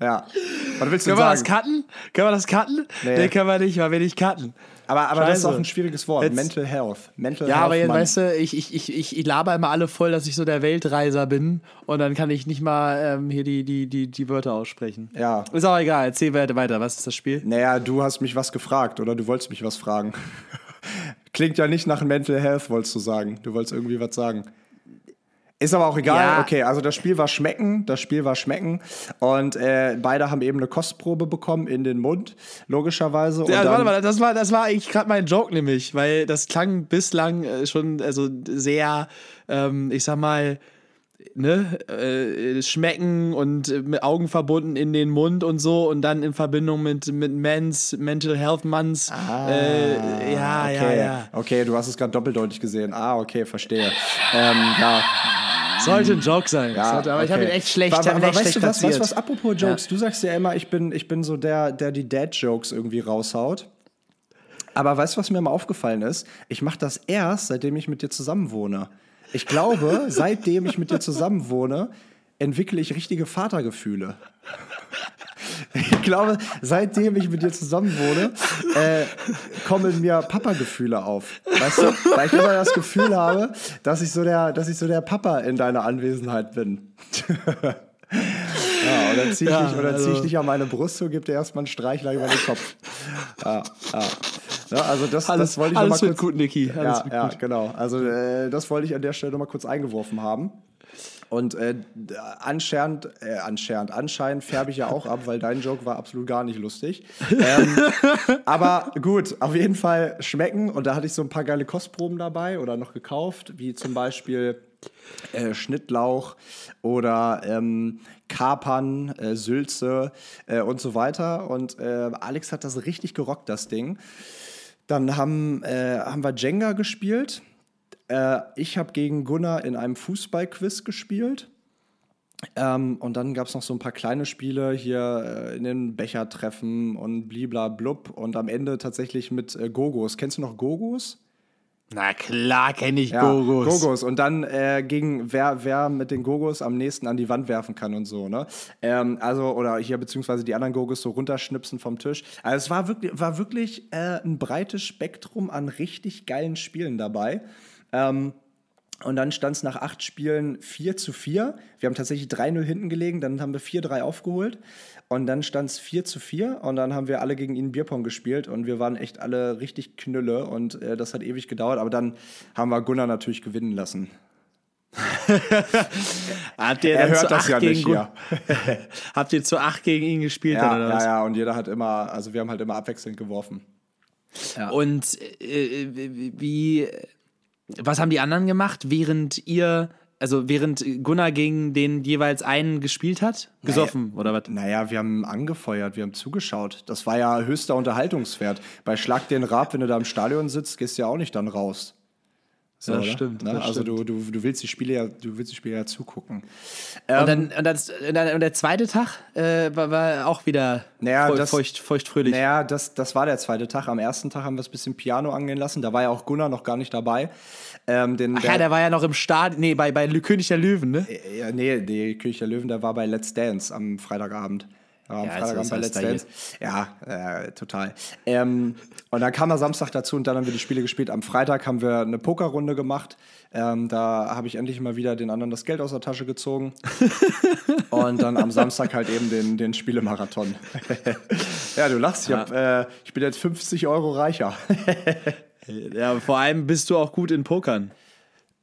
Ja. Was willst du können sagen? wir das cutten? Können wir das cutten? Nee, nee können wir nicht, weil wir nicht cutten. Aber, aber das ist auch ein schwieriges Wort. Jetzt, Mental Health. Mental ja, Health, aber jetzt, weißt du, ich, ich, ich, ich laber immer alle voll, dass ich so der Weltreiser bin und dann kann ich nicht mal ähm, hier die, die, die, die Wörter aussprechen. Ja. Ist auch egal, erzähl weiter. Was ist das Spiel? Naja, du hast mich was gefragt oder du wolltest mich was fragen. Klingt ja nicht nach Mental Health, wolltest du sagen. Du wolltest irgendwie was sagen. Ist aber auch egal. Ja. Okay, also das Spiel war schmecken, das Spiel war schmecken. Und äh, beide haben eben eine Kostprobe bekommen in den Mund, logischerweise. Und Ja, warte mal, das war, das war eigentlich gerade mein Joke nämlich, weil das klang bislang äh, schon also sehr, ähm, ich sag mal, ne, äh, schmecken und äh, mit Augen verbunden in den Mund und so und dann in Verbindung mit, mit Men's Mental Health Months. äh, ja, ja, okay. ja. Okay, du hast es gerade doppeldeutig gesehen. Ah, okay, verstehe. ähm, ja. Sollte ein Joke sein. Ja, Sollte, aber ich habe ihn okay. echt schlecht, ihn aber weißt schlecht du was, du was, apropos Jokes, du sagst ja immer, ich bin, ich bin so der, der die Dad-Jokes irgendwie raushaut. Aber weißt du, was mir mal aufgefallen ist? Ich mache das erst, seitdem ich mit dir zusammen wohne. Ich glaube, seitdem ich mit dir zusammen wohne, entwickle ich richtige Vatergefühle. Ich glaube, seitdem ich mit dir zusammen wohne, äh, kommen mir Papa-Gefühle auf. Weißt du? Weil ich immer das Gefühl habe, dass ich so der, dass ich so der Papa in deiner Anwesenheit bin. ja, und dann ziehe ich, Ja, dich, dann zieh ich also- dich an meine Brust und gebe dir erstmal einen Streichelei über den Kopf. Ja, ja. Ja, also das, Alles- das wollte ich alles noch mal kurz, gut, Niki, alles ja, ja, gut. genau. Also äh, das wollte ich an der Stelle noch mal kurz eingeworfen haben. Und äh, anscheinend, äh, anscheinend, anscheinend färbe ich ja auch ab, weil dein Joke war absolut gar nicht lustig. Ähm, aber gut, auf jeden Fall schmecken. Und da hatte ich so ein paar geile Kostproben dabei oder noch gekauft, wie zum Beispiel äh, Schnittlauch oder ähm, Kapern, äh, Sülze äh, und so weiter. Und äh, Alex hat das richtig gerockt, das Ding. Dann haben, äh, haben wir Jenga gespielt. Äh, ich habe gegen Gunnar in einem Fußballquiz gespielt. Ähm, und dann gab es noch so ein paar kleine Spiele hier äh, in den Bechertreffen und bliblablub. Und am Ende tatsächlich mit äh, Gogos. Kennst du noch Gogos? Na klar kenne ich Ja, Gogos. Gogos. Und dann äh, gegen wer, wer mit den Gogos am nächsten an die Wand werfen kann und so, ne? Ähm, also, oder hier beziehungsweise die anderen Gogos so runterschnipsen vom Tisch. Also es war wirklich, war wirklich äh, ein breites Spektrum an richtig geilen Spielen dabei. Ähm, und dann stand es nach acht Spielen 4 zu 4. Wir haben tatsächlich 3-0 hinten gelegen, dann haben wir 4-3 aufgeholt. Und dann stand es 4 zu 4 und dann haben wir alle gegen ihn Bierpong gespielt und wir waren echt alle richtig Knülle und äh, das hat ewig gedauert. Aber dann haben wir Gunnar natürlich gewinnen lassen. Habt ihr Er hört zu das acht ja gegen nicht hier. Habt ihr zu acht gegen ihn gespielt Ja, oder ja, was? ja, und jeder hat immer, also wir haben halt immer abwechselnd geworfen. Ja. Und äh, wie, was haben die anderen gemacht, während ihr, also während Gunnar gegen den jeweils einen gespielt hat? Gesoffen oder was? Naja, wir haben angefeuert, wir haben zugeschaut. Das war ja höchster Unterhaltungswert. Bei Schlag den Rab, wenn du da im Stadion sitzt, gehst du ja auch nicht dann raus. So, Das oder? stimmt, Ne? also stimmt. Du, du, du willst die Spiele ja, du willst die Spiele ja zugucken. Und, dann, und, das, und, dann, und der zweite Tag äh, war, war auch wieder Naja, feu- das- feucht, feuchtfröhlich. Naja, das, das war der zweite Tag. Am ersten Tag haben wir es ein bisschen Piano angehen lassen. Da war ja auch Gunnar noch gar nicht dabei. Ähm, den, Ach ja, der war ja noch im Stadion, nee, bei, bei König der Löwen, ne? Ja, nee, die König der Löwen, der war bei Let's Dance am Freitagabend. Ja, am Ja, also Freitagabend ist bei Let's. Dance. Ja, äh, total. Ähm, und dann kam er Samstag dazu und dann haben wir die Spiele gespielt. Am Freitag haben wir eine Pokerrunde gemacht. Ähm, da habe ich endlich mal wieder den anderen das Geld aus der Tasche gezogen. und dann am Samstag halt eben den, den Spielemarathon. ja, du lachst. Ich, hab, äh, ich bin jetzt 50 Euro reicher. Ja, vor allem bist du auch gut in Pokern.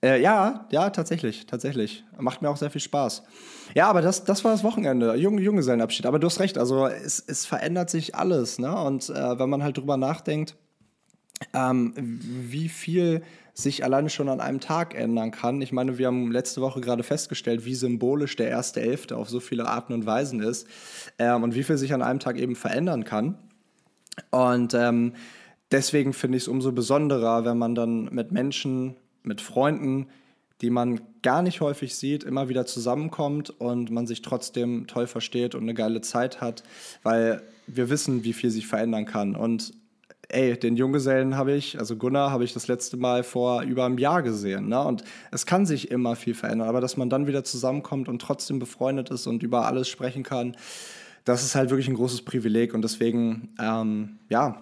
Äh, ja, ja, tatsächlich, tatsächlich. Macht mir auch sehr viel Spaß. Ja, aber das, das war das Wochenende. Jung, Junggesellenabschied. Aber du hast recht, also es, es verändert sich alles. Ne? Und äh, wenn man halt drüber nachdenkt, ähm, wie viel sich alleine schon an einem Tag ändern kann. Ich meine, wir haben letzte Woche gerade festgestellt, wie symbolisch der erste Elfte auf so viele Arten und Weisen ist ähm, und wie viel sich an einem Tag eben verändern kann. Und ähm, deswegen finde ich es umso besonderer, wenn man dann mit Menschen, mit Freunden, die man gar nicht häufig sieht, immer wieder zusammenkommt und man sich trotzdem toll versteht und eine geile Zeit hat, weil wir wissen, wie viel sich verändern kann. Und ey, den Junggesellen habe ich, also Gunnar, habe ich das letzte Mal vor über einem Jahr gesehen. Ne? Und es kann sich immer viel verändern, aber dass man dann wieder zusammenkommt und trotzdem befreundet ist und über alles sprechen kann, das ist halt wirklich ein großes Privileg und deswegen, ähm, ja,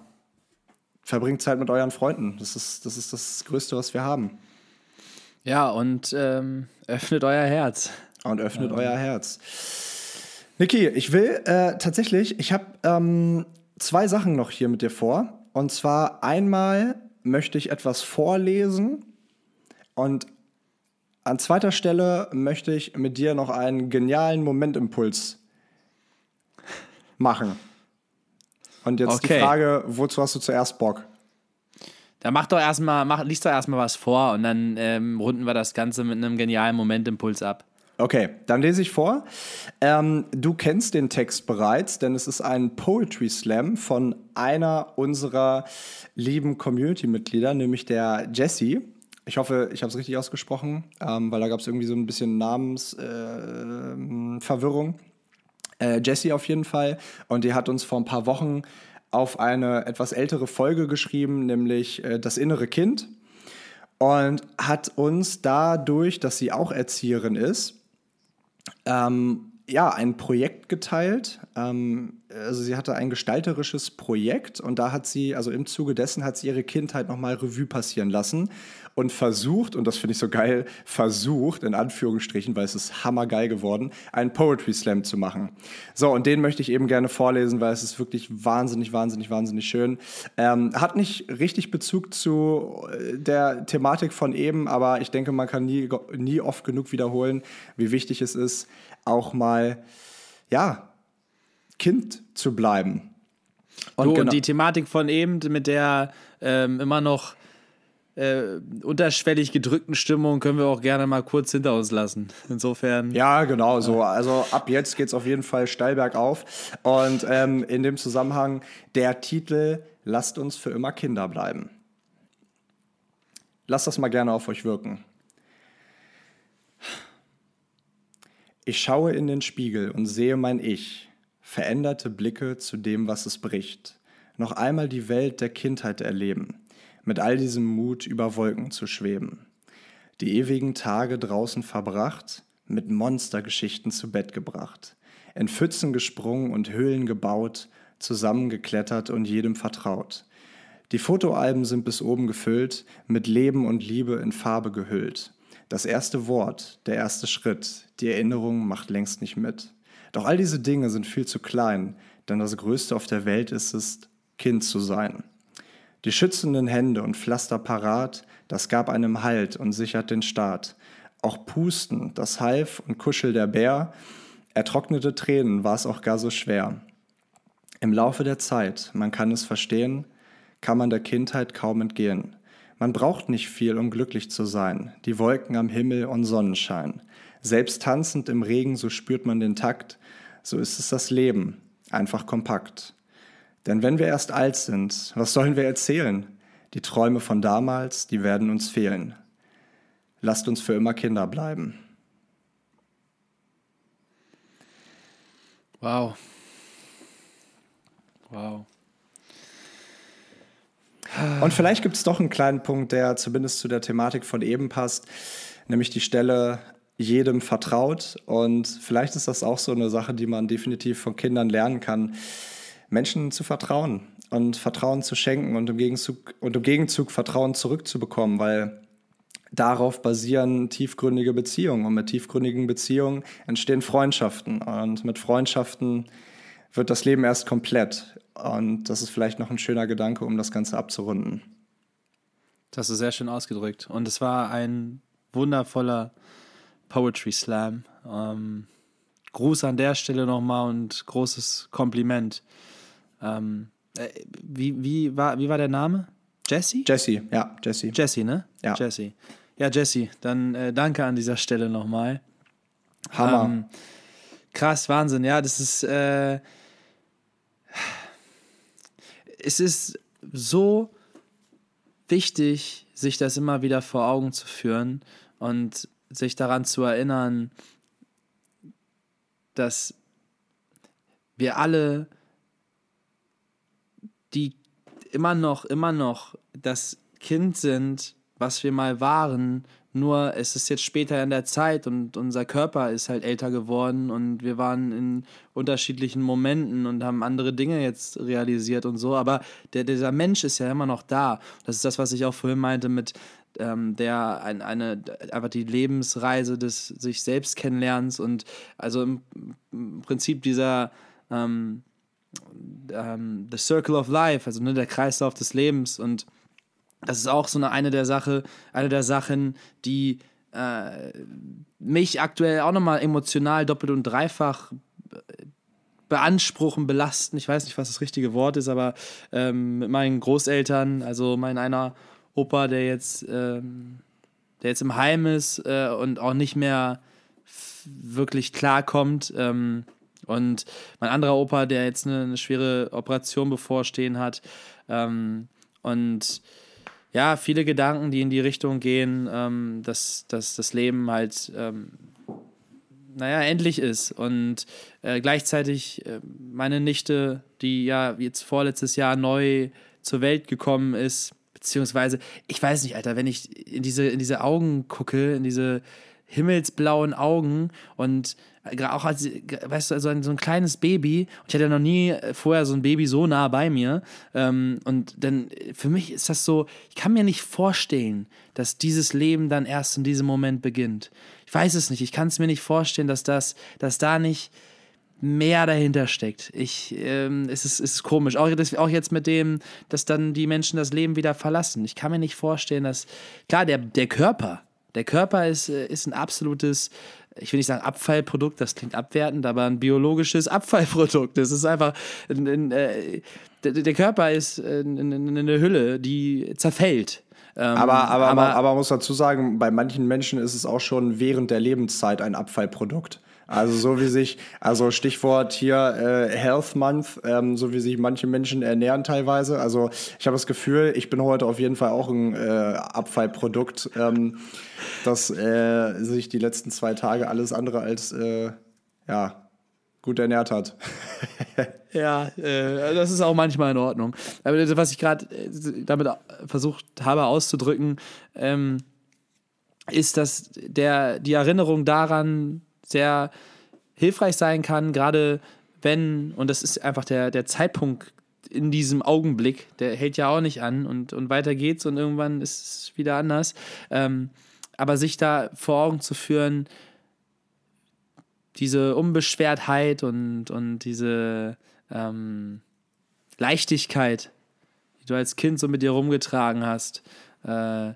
verbringt Zeit mit euren Freunden. Das ist, das ist das Größte, was wir haben. Ja, und ähm, öffnet euer Herz. Und öffnet euer Herz. Niki, ich will äh, tatsächlich, ich habe ähm, zwei Sachen noch hier mit dir vor. Und zwar einmal möchte ich etwas vorlesen und An zweiter Stelle möchte ich mit dir noch einen genialen Momentimpuls machen. Und jetzt Okay. die Frage, wozu hast du zuerst Bock? Da mach doch erstmal, mach, liest doch erstmal was vor und dann ähm, runden wir das Ganze mit einem genialen Momentimpuls ab. Okay, dann lese ich vor. Ähm, du kennst den Text bereits, denn es ist ein Poetry Slam von einer unserer lieben Community-Mitglieder, nämlich der Jessie. Ich hoffe, ich habe es richtig ausgesprochen, ähm, weil da gab es irgendwie so ein bisschen Namensverwirrung. Äh, Verwirrung. Äh, Jessie auf jeden Fall. Und die hat uns vor ein paar Wochen auf eine etwas ältere Folge geschrieben, nämlich äh, Das innere Kind. Und hat uns dadurch, dass sie auch Erzieherin ist, ähm, ja, ein Projekt geteilt. Ähm, also sie hatte ein gestalterisches Projekt und da hat sie, also im Zuge dessen hat sie ihre Kindheit nochmal Revue passieren lassen und versucht, und das finde ich so geil, versucht, in Anführungsstrichen, weil es ist hammergeil geworden, einen Poetry Slam zu machen. So, und den möchte ich eben gerne vorlesen, weil es ist wirklich wahnsinnig, wahnsinnig, wahnsinnig schön. Ähm, hat nicht richtig Bezug zu äh, der Thematik von eben, aber ich denke, man kann nie, nie oft genug wiederholen, wie wichtig es ist, auch mal, ja, Kind zu bleiben. Und, genau- und die Thematik von eben mit der ähm, immer noch äh, unterschwellig gedrückten Stimmung können wir auch gerne mal kurz hinter uns lassen. Insofern. Ja, genau so. Also ab jetzt geht es auf jeden Fall steil bergauf. Und ähm, in dem Zusammenhang der Titel Lasst uns für immer Kinder bleiben. Lasst das mal gerne auf euch wirken. Ich schaue in den Spiegel und sehe mein Ich, veränderte Blicke zu dem, was es bricht. Noch einmal die Welt der Kindheit erleben, mit all diesem Mut über Wolken zu schweben. Die ewigen Tage draußen verbracht, mit Monstergeschichten zu Bett gebracht, in Pfützen gesprungen und Höhlen gebaut, zusammengeklettert und jedem vertraut. Die Fotoalben sind bis oben gefüllt, mit Leben und Liebe in Farbe gehüllt. Das erste Wort, der erste Schritt, die Erinnerung macht längst nicht mit. Doch all diese Dinge sind viel zu klein, denn das Größte auf der Welt ist es, Kind zu sein. Die schützenden Hände und Pflaster parat, das gab einem Halt und sichert den Start. Auch Pusten, das half und Kuschel der Bär, ertrocknete Tränen war es auch gar so schwer. Im Laufe der Zeit, man kann es verstehen, kann man der Kindheit kaum entgehen. Man braucht nicht viel, um glücklich zu sein. Die Wolken am Himmel und Sonnenschein. Selbst tanzend im Regen, so spürt man den Takt. So ist es das Leben, einfach kompakt. Denn wenn wir erst alt sind, was sollen wir erzählen? Die Träume von damals, die werden uns fehlen. Lasst uns für immer Kinder bleiben. Wow. Wow. Und vielleicht gibt es doch einen kleinen Punkt, der zumindest zu der Thematik von eben passt, nämlich die Stelle jedem vertraut. Und vielleicht ist das auch so eine Sache, die man definitiv von Kindern lernen kann, Menschen zu vertrauen und Vertrauen zu schenken und im Gegenzug, und im Gegenzug Vertrauen zurückzubekommen, weil darauf basieren tiefgründige Beziehungen und mit tiefgründigen Beziehungen entstehen Freundschaften und mit Freundschaften wird das Leben erst komplett. Und das ist vielleicht noch ein schöner Gedanke, um das Ganze abzurunden. Das ist sehr schön ausgedrückt. Und es war ein wundervoller Poetry Slam. Ähm, Gruß an der Stelle nochmal und großes Kompliment. Ähm, äh, wie, wie, war, wie war der Name? Jesse? Jesse, ja, Jesse. Jesse, ne? Ja. Jesse. Ja, Jesse, dann äh, danke an dieser Stelle nochmal. Hammer. Ähm, krass, Wahnsinn. Ja, das ist. Äh, es ist so wichtig, sich das immer wieder vor Augen zu führen und sich daran zu erinnern, dass wir alle, die immer noch, immer noch das Kind sind, was wir mal waren, nur es ist jetzt später in der Zeit und unser Körper ist halt älter geworden und wir waren in unterschiedlichen Momenten und haben andere Dinge jetzt realisiert und so. Aber der, dieser Mensch ist ja immer noch da. Das ist das, was ich auch vorhin meinte mit ähm, der ein, eine einfach die Lebensreise des sich selbst kennenlernens und also im, im Prinzip dieser ähm, ähm, The Circle of Life, also ne, der Kreislauf des Lebens und das ist auch so eine, eine der Sache, eine der Sachen, die äh, mich aktuell auch nochmal emotional doppelt und dreifach beanspruchen, belasten. Ich weiß nicht, was das richtige Wort ist, aber ähm, mit meinen Großeltern, also mein einer Opa, der jetzt, ähm, der jetzt im Heim ist äh, und auch nicht mehr wirklich klarkommt. Ähm, und mein anderer Opa, der jetzt eine, eine schwere Operation bevorstehen hat. Ähm, und ja, viele Gedanken, die in die Richtung gehen, ähm, dass, dass das Leben halt, ähm, naja, endlich ist. Und äh, gleichzeitig äh, meine Nichte, die ja jetzt vorletztes Jahr neu zur Welt gekommen ist, beziehungsweise, ich weiß nicht, Alter, wenn ich in diese, in diese Augen gucke, in diese himmelsblauen Augen und auch als, weißt du, also ein, so ein kleines Baby. Ich hatte noch nie vorher so ein Baby so nah bei mir. Ähm, und dann, für mich ist das so, ich kann mir nicht vorstellen, dass dieses Leben dann erst in diesem Moment beginnt. Ich weiß es nicht. Ich kann es mir nicht vorstellen, dass das, dass da nicht mehr dahinter steckt. Ich, ähm, es, ist, es ist komisch. Auch, das, auch jetzt mit dem, dass dann die Menschen das Leben wieder verlassen. Ich kann mir nicht vorstellen, dass, klar, der, der Körper, der Körper ist, äh, ist ein absolutes ich will nicht sagen Abfallprodukt, das klingt abwertend, aber ein biologisches Abfallprodukt. Das ist einfach, ein, ein, äh, der, der, Körper ist eine Hülle, die zerfällt. Ähm, aber, aber, aber, aber man muss dazu sagen, bei manchen Menschen ist es auch schon während der Lebenszeit ein Abfallprodukt. Also so wie sich, also Stichwort hier äh, Health Month, ähm, so wie sich manche Menschen ernähren teilweise. Also ich habe das Gefühl, ich bin heute auf jeden Fall auch ein äh, Abfallprodukt, ähm, das äh, sich die letzten zwei Tage alles andere als äh, ja gut ernährt hat. ja, äh, das ist auch manchmal in Ordnung. Aber was ich gerade äh, damit versucht habe auszudrücken, ähm, ist, dass der, die Erinnerung daran sehr hilfreich sein kann, gerade wenn, und das ist einfach der, der Zeitpunkt in diesem Augenblick, der hält ja auch nicht an und, und weiter geht's und irgendwann ist es wieder anders. Ähm, aber sich da vor Augen zu führen, diese Unbeschwertheit und, und diese ähm, Leichtigkeit, die du als Kind so mit dir rumgetragen hast, äh,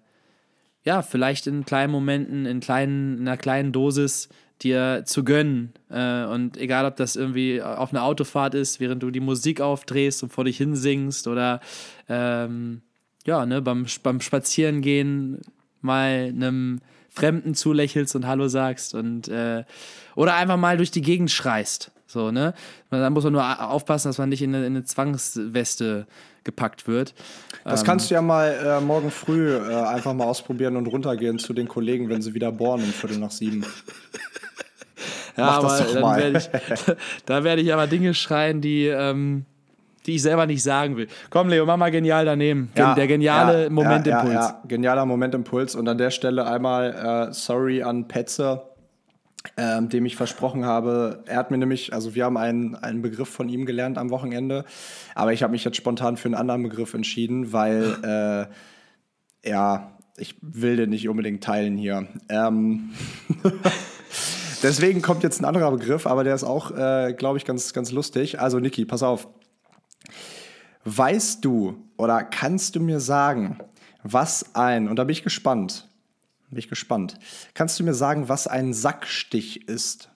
ja, vielleicht in kleinen Momenten, in, kleinen, in einer kleinen Dosis dir zu gönnen. Äh, und egal, ob das irgendwie auf einer Autofahrt ist, während du die Musik aufdrehst und vor dich hinsingst oder ähm, ja, ne, beim, beim Spazierengehen mal einem Fremden zulächelst und Hallo sagst und äh, oder einfach mal durch die Gegend schreist. So, ne? Da muss man nur aufpassen, dass man nicht in eine, in eine Zwangsweste gepackt wird. Das kannst du ja mal äh, morgen früh äh, einfach mal ausprobieren und runtergehen zu den Kollegen, wenn sie wieder bohren um Viertel nach sieben. Ja, Mach aber dann werde ich, da werde ich aber Dinge schreien, die, ähm, die ich selber nicht sagen will. Komm, Leo, mach mal genial daneben. Ja, der geniale ja, Momentimpuls. Ja, ja, genialer Momentimpuls. Und an der Stelle einmal äh, sorry an Petze, ähm, dem ich versprochen habe. Er hat mir nämlich, also wir haben einen, einen Begriff von ihm gelernt am Wochenende, aber ich habe mich jetzt spontan für einen anderen Begriff entschieden, weil äh, ja, ich will den nicht unbedingt teilen hier. Ähm Deswegen kommt jetzt ein anderer Begriff, aber der ist auch, äh, glaube ich, ganz, ganz lustig. Also, Niki, pass auf. Weißt du oder kannst du mir sagen, was ein, und da bin ich gespannt, bin ich gespannt, kannst du mir sagen, was ein Sackstich ist?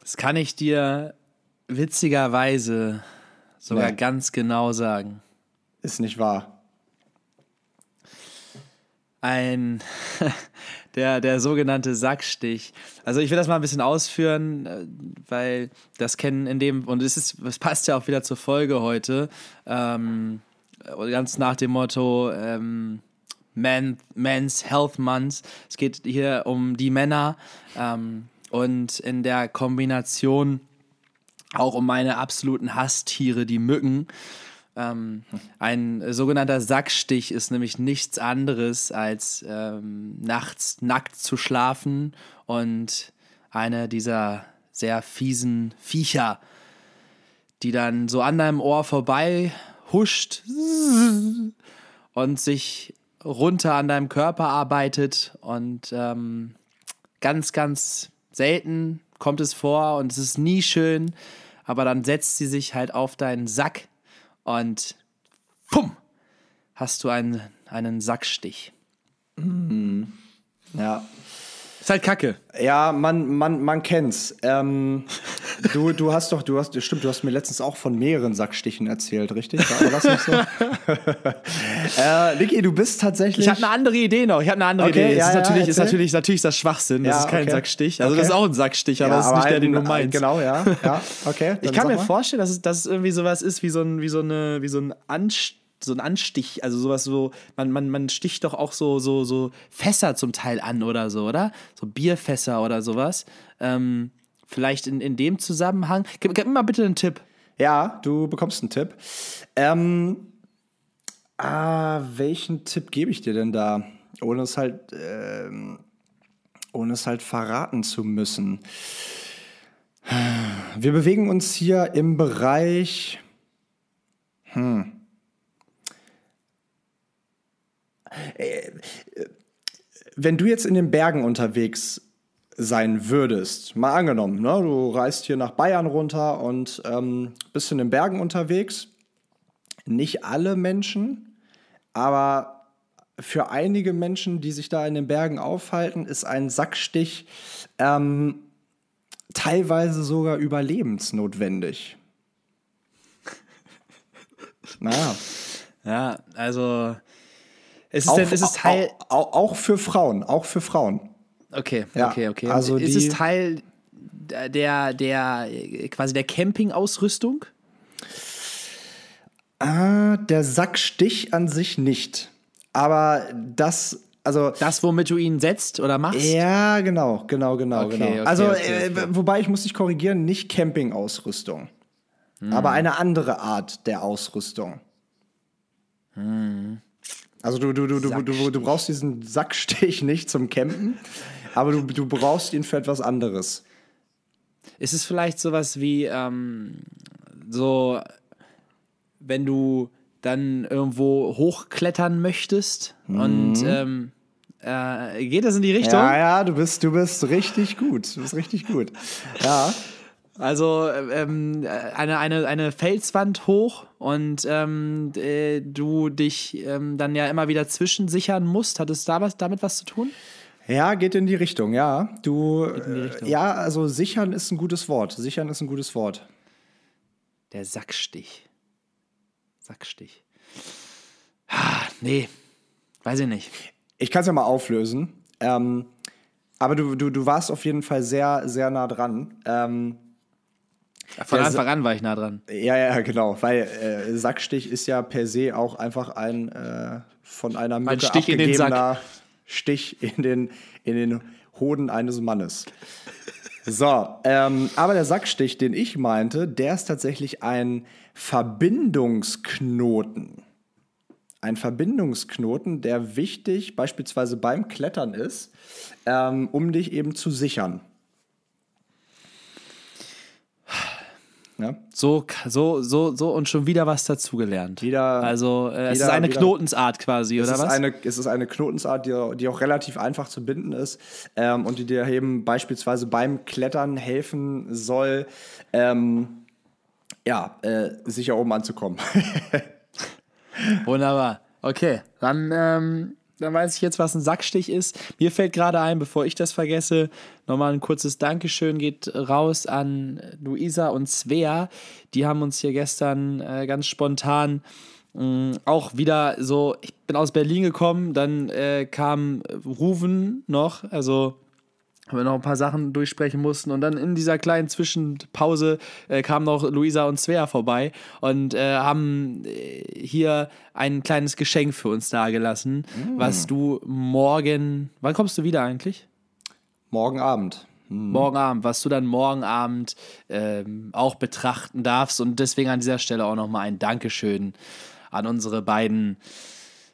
Das kann ich dir witzigerweise sogar nee. ganz genau sagen. Ist nicht wahr ein der, der sogenannte Sackstich. Also ich will das mal ein bisschen ausführen, äh, weil das kennen in dem, und es ist, es passt ja auch wieder zur Folge heute, ähm, ganz nach dem Motto ähm, Man, Men's Health Month. Es geht hier um die Männer ähm, und in der Kombination auch um meine absoluten Hasstiere, die Mücken. Ähm, ein sogenannter Sackstich ist nämlich nichts anderes als ähm, nachts nackt zu schlafen und eine dieser sehr fiesen Viecher, die dann so an deinem Ohr vorbei huscht und sich runter an deinem Körper arbeitet und ähm, ganz, ganz selten kommt es vor und es ist nie schön, aber dann setzt sie sich halt auf deinen Sack und pum, hast du ein einen Sackstich. Ja. Ist halt Kacke. Ja, man, man, man kennt's. Ähm, du, du hast doch, du hast, stimmt, du hast mir letztens auch von mehreren Sackstichen erzählt, richtig? War das so? äh, Niki, du bist tatsächlich. Ich habe eine andere Idee noch. Ich habe eine andere Okay, Idee. ja, das ist, ja, natürlich, ist natürlich, natürlich das Schwachsinn. Das Ja, ist kein okay. Sackstich. Also Okay. das ist auch ein Sackstich, aber das ist nicht der, ein- den du ein- meinst. Genau, ja. ja okay. Ich kann mir mal. vorstellen, dass es, dass es irgendwie sowas ist wie so ein, wie so eine, wie so ein Anstich. So ein Anstich, also sowas so, man, man, man sticht doch auch so, so, so Fässer zum Teil an oder so, oder? So Bierfässer oder sowas. Ähm, vielleicht in, in dem Zusammenhang. Gib, gib mir mal bitte einen Tipp. Ja, du bekommst einen Tipp. Ähm, ah, welchen Tipp gebe ich dir denn da? Ohne es halt, ähm, ohne es halt verraten zu müssen. Wir bewegen uns hier im Bereich. Hm. Äh, Wenn du jetzt in den Bergen unterwegs sein würdest, mal angenommen, ne, du reist hier nach Bayern runter und ähm, bist in den Bergen unterwegs. Nicht alle Menschen, aber für einige Menschen, die sich da in den Bergen aufhalten, ist ein Sackstich ähm, teilweise sogar überlebensnotwendig. Naja. Ja, also. Es ist, Auch, denn, es ist Teil. auch, auch für Frauen, auch für Frauen. Okay, Ja, okay, okay. also ist es Teil der, der, quasi der Campingausrüstung? Ah, der Sackstich an sich nicht. Aber das, also. Das, womit du ihn setzt oder machst? Ja, genau, genau, genau, Okay, genau. okay, also, okay, äh, wobei ich muss dich korrigieren, nicht Campingausrüstung. Hm. Aber eine andere Art der Ausrüstung. Hm. Also du, du, du, du, du, du brauchst diesen Sackstich nicht zum Campen, aber du, du brauchst ihn für etwas anderes. Ist es vielleicht sowas wie ähm, so, wenn du dann irgendwo hochklettern möchtest und ähm, äh, geht das in die Richtung? Ja, ja, du bist, du bist richtig gut. Du bist richtig gut. Ja. Also ähm, eine, eine, eine Felswand hoch und ähm, äh, du dich ähm, dann ja immer wieder zwischensichern musst. Hat es da was, damit was zu tun? Ja, geht in die Richtung, ja. Du, in die Richtung. äh, ja, also sichern ist ein gutes Wort. Sichern ist ein gutes Wort. Der Sackstich. Sackstich. Ah, nee, weiß ich nicht. Ich kann es ja mal auflösen. Ähm, aber du, du, du warst auf jeden Fall sehr, sehr nah dran. Von Anfang an war ich nah dran. ja, ja, genau. Weil äh, Sackstich ist ja per se auch einfach ein äh, von einer Mücke Stich in den Sack. abgegebener Stich in den, in den Hoden eines Mannes. So, ähm, aber der Sackstich, den ich meinte, der ist tatsächlich ein Verbindungsknoten. Ein Verbindungsknoten, der wichtig beispielsweise beim Klettern ist, ähm, um dich eben zu sichern. Ja? So, so, so, so und schon wieder was dazugelernt. Wieder- Also, äh, es wieder- ist eine wieder- Knotensart quasi, Es oder was? eine, es ist eine Knotensart, die, die auch relativ einfach zu binden ist ähm, und die dir eben beispielsweise beim Klettern helfen soll, ähm, ja, äh, sicher oben anzukommen. Wunderbar. Okay, dann, ähm, dann weiß ich jetzt, was ein Sackstich ist. Mir fällt gerade ein, bevor ich das vergesse, nochmal ein kurzes Dankeschön geht raus an Luisa und Svea. Die haben uns hier gestern äh, ganz spontan mh, auch wieder so, ich bin aus Berlin gekommen, dann äh, kam Ruven noch, also haben wir noch ein paar Sachen durchsprechen mussten. Und dann in dieser kleinen Zwischenpause äh, kamen noch Luisa und Svea vorbei und äh, haben äh, hier ein kleines Geschenk für uns dagelassen, was du morgen. Wann kommst du wieder eigentlich? Morgen Abend. Morgen Abend, was du dann morgen Abend ähm, auch betrachten darfst. Und deswegen an dieser Stelle auch nochmal ein Dankeschön an unsere beiden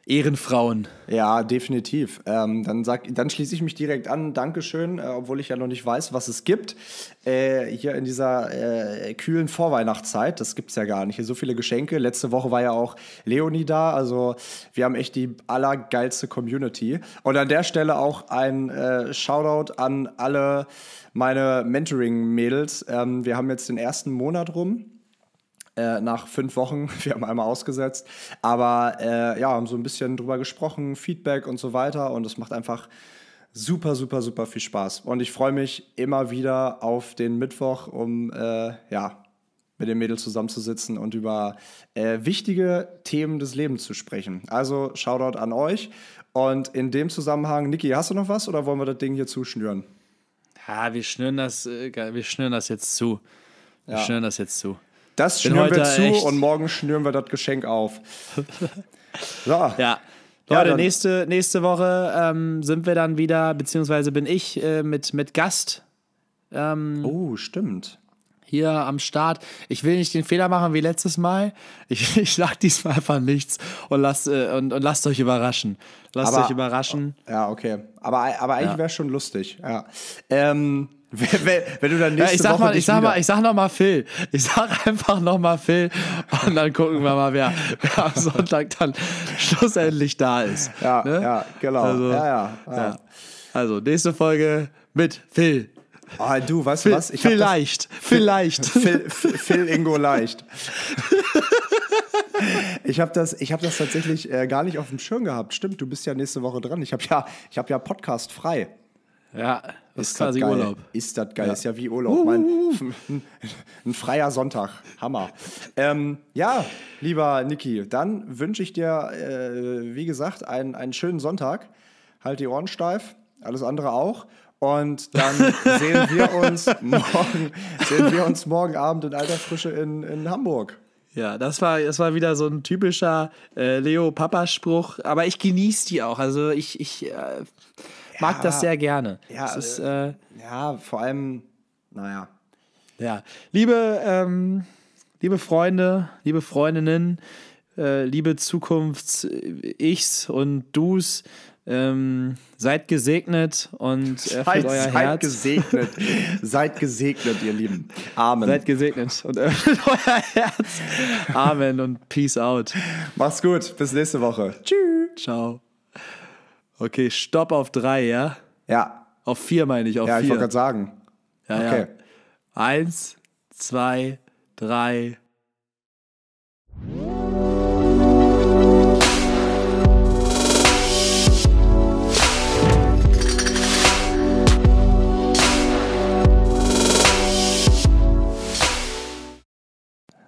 Ehrenfrauen. Ja, definitiv. Ähm, dann, sag, dann schließe ich mich direkt an. Dankeschön, äh, obwohl ich ja noch nicht weiß, was es gibt. Äh, hier in dieser äh, kühlen Vorweihnachtszeit. Das gibt es ja gar nicht. Hier so viele Geschenke. Letzte Woche war ja auch Leonie da. Also wir haben echt die allergeilste Community. Und an der Stelle auch ein äh, Shoutout an alle meine Mentoring-Mädels. Ähm, wir haben jetzt den ersten Monat rum. Äh, nach fünf Wochen. Wir haben einmal ausgesetzt. Aber äh, ja, haben so ein bisschen drüber gesprochen, Feedback und so weiter. Und es macht einfach super, super, super viel Spaß. Und ich freue mich immer wieder auf den Mittwoch, um äh, ja, mit den Mädels zusammenzusitzen und über äh, wichtige Themen des Lebens zu sprechen. Also Shoutout an euch. Und in dem Zusammenhang, Niki, hast du noch was oder wollen wir das Ding hier zuschnüren? Ja, wir schnüren das, äh, wir schnüren das jetzt zu. Wir Ja. schnüren das jetzt zu. Das schnüren wir zu echt- und morgen schnüren wir das Geschenk auf. So. Ja. Ja, Leute, dann- nächste, nächste Woche ähm, sind wir dann wieder, beziehungsweise bin ich äh, mit, mit Gast ähm, Oh, stimmt. hier am Start. Ich will nicht den Fehler machen wie letztes Mal. Ich, ich sag diesmal einfach nichts und lasst, äh, und, und lasst euch überraschen. Lasst Aber- euch überraschen. Ja, okay. Aber, aber eigentlich Ja. wäre schon lustig. Ja. Ähm, wenn, wenn- wenn du dann Ja, nächste ich sag Woche mal, ich sag wieder- mal, ich sag noch mal Phil. Ich sag einfach noch mal Phil und dann gucken wir mal, wer, wer am Sonntag dann schlussendlich da ist. Ja, Ne? ja, genau. Also, ja, ja, ja. Ja. Also nächste Folge mit Phil. Ah, du, weißt du Phil was? Ich hab das- vielleicht, vielleicht. Phil, Phil, Phil Ingo leicht. Ich habe das, ich hab das tatsächlich äh, gar nicht auf dem Schirm gehabt. Stimmt, du bist ja nächste Woche dran. Ich habe ja, ich hab ja Podcast frei. Ja, das ist quasi geil. Urlaub. Ist das geil? Ist ja wie Urlaub. Mein, ein, ein freier Sonntag. Hammer. Ähm, ja, lieber Niki, dann wünsche ich dir, äh, wie gesagt, einen, einen schönen Sonntag. Halt die Ohren steif, alles andere auch. Und dann sehen wir uns morgen, sehen wir uns morgen Abend in alter Frische in, in Hamburg. Ja, das war, das war wieder so ein typischer äh, Leo-Papa-Spruch, aber ich genieße die auch. Also ich, ich äh, mag Ja. das sehr gerne. Ja, das ist, äh, Ja, vor allem, naja. ja. Liebe, ähm, liebe Freunde, liebe Freundinnen, äh, liebe Zukunfts-Ichs und Dus, ähm, seid gesegnet und erfüllt Seid, euer seid Herz. gesegnet. seid gesegnet, ihr Lieben. Amen. Seid gesegnet und öffnet euer Herz. Amen und Peace out. Mach's gut. Bis nächste Woche. Tschüss. Ciao. Okay, Stopp auf drei, ja? Ja, Auf vier meine ich, auf ja, ich wollte vier. gerade sagen. ja, okay. ja. Eins, zwei, drei.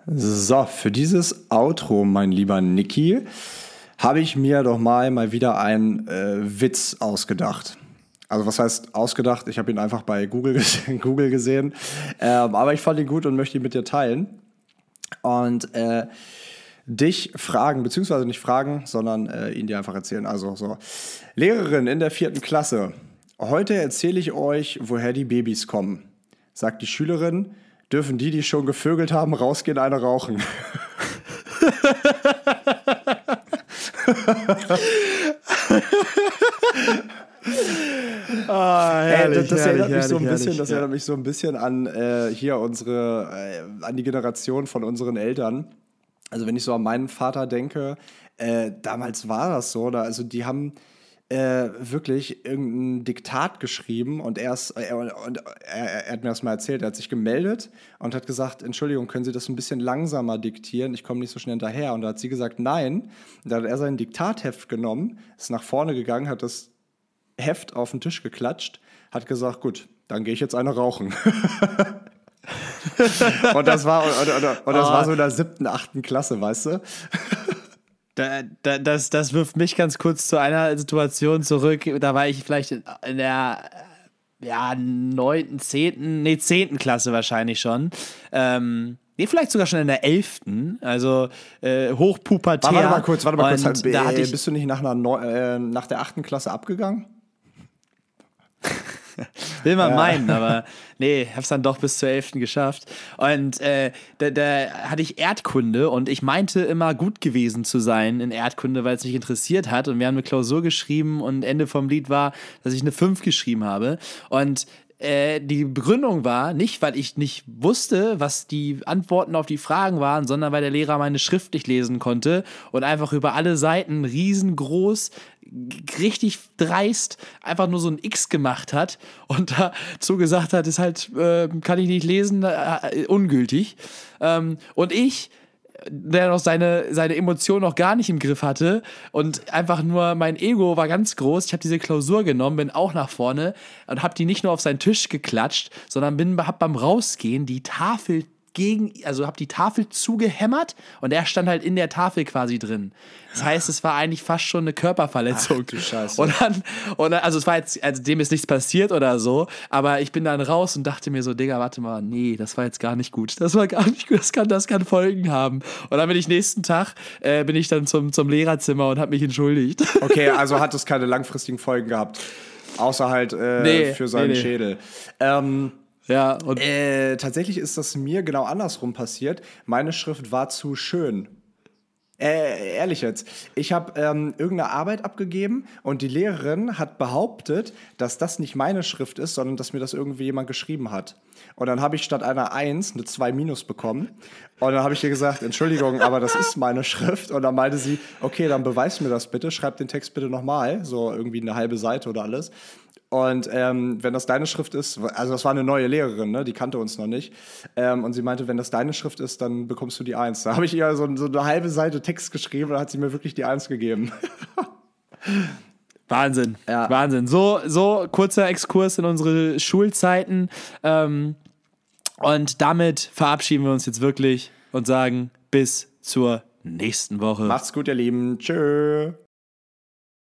So, für dieses Outro, mein lieber Niki, habe ich mir doch mal mal wieder einen äh, Witz ausgedacht. Also was heißt ausgedacht? Ich habe ihn einfach bei Google, gesehen, Google gesehen. Ähm, aber ich fand ihn gut und möchte ihn mit dir teilen. Und äh, dich fragen, beziehungsweise nicht fragen, sondern äh, ihn dir einfach erzählen. Also so, Lehrerin in der vierten Klasse. Heute erzähle ich euch, woher die Babys kommen. Sagt die Schülerin, dürfen die, die schon gevögelt haben, rausgehen, eine rauchen. Ah, Ey, das, das erinnert mich so ein bisschen, das erinnert mich so ein bisschen an äh, hier unsere, äh, an die Generation von unseren Eltern. Also wenn ich so an meinen Vater denke, äh, damals war das so, da, also die haben äh, wirklich irgendein Diktat geschrieben und er, ist, äh, und er, hat mir das mal erzählt, er hat sich gemeldet und hat gesagt, Entschuldigung, können Sie das ein bisschen langsamer diktieren, ich komme nicht so schnell hinterher. Und da hat sie gesagt, nein. Und da hat er sein Diktatheft genommen, ist nach vorne gegangen, hat das Heft auf den Tisch geklatscht, hat gesagt, gut, dann gehe ich jetzt eine rauchen. und das war, und, und, und das Ah. war so in der siebten, achten Klasse, weißt du? Da, da, das, das wirft mich ganz kurz zu einer Situation zurück. Da war ich vielleicht in, der ja, neunten, zehnten, nee, zehnten Klasse wahrscheinlich schon. Ähm, nee, vielleicht sogar schon in der elften, also äh, hochpubertär. Warte mal kurz, warte mal kurz. Und da Äh, Bist du nicht nach, einer Neu äh, nach der achten Klasse abgegangen? Will man meinen, aber nee, hab's dann doch bis zur 11. geschafft. Und äh, da, da hatte ich Erdkunde und ich meinte immer gut gewesen zu sein in Erdkunde, weil es mich interessiert hat. Und wir haben eine Klausur geschrieben und Ende vom Lied war, dass ich eine 5 geschrieben habe. Und äh, die Begründung war nicht, weil ich nicht wusste, was die Antworten auf die Fragen waren, sondern weil der Lehrer meine Schrift nicht lesen konnte und einfach über alle Seiten riesengroß, richtig dreist einfach nur so ein X gemacht hat und dazu gesagt hat, ist halt, äh, kann ich nicht lesen, äh, ungültig. Ähm, und ich der noch seine, seine Emotionen noch gar nicht im Griff hatte und einfach nur mein Ego war ganz groß. Ich habe diese Klausur genommen, bin auch nach vorne und habe die nicht nur auf seinen Tisch geklatscht, sondern bin hab beim Rausgehen die Tafel gegen, also habe die Tafel zugehämmert und er stand halt in der Tafel quasi drin. Das heißt, es war eigentlich fast schon eine Körperverletzung. Ach, du Scheiße. Und dann, und dann, also es war jetzt, also dem ist nichts passiert oder so, aber ich bin dann raus und dachte mir so, Digga, warte mal, nee, das war jetzt gar nicht gut. Das war gar nicht gut, das kann, das kann Folgen haben. Und dann bin ich nächsten Tag, äh, bin ich dann zum, zum Lehrerzimmer und habe mich entschuldigt. Okay, also hat es keine langfristigen Folgen gehabt. Außer halt äh, nee, für seinen nee, nee. Schädel. Ähm, ja, und äh, tatsächlich ist das mir genau andersrum passiert. Meine Schrift war zu schön. Äh, ehrlich jetzt. Ich habe ähm, irgendeine Arbeit abgegeben und die Lehrerin hat behauptet, dass das nicht meine Schrift ist, sondern dass mir das irgendwie jemand geschrieben hat. Und dann habe ich statt einer 1 eine 2 minus bekommen. Und dann habe ich ihr gesagt, Entschuldigung, aber das ist meine Schrift. Und dann meinte sie, okay, dann beweis mir das bitte, schreib den Text bitte nochmal, so irgendwie eine halbe Seite oder alles. Und ähm, wenn das deine Schrift ist, also das war eine neue Lehrerin, ne? die kannte uns noch nicht. Ähm, und sie meinte, wenn das deine Schrift ist, dann bekommst du die Eins. Da habe ich ihr so, so, eine halbe Seite Text geschrieben und hat sie mir wirklich die Eins gegeben. Wahnsinn, ja. Wahnsinn. So, so kurzer Exkurs in unsere Schulzeiten. Ähm, und damit verabschieden wir uns jetzt wirklich und sagen bis zur nächsten Woche. Macht's gut, ihr Lieben. Tschö.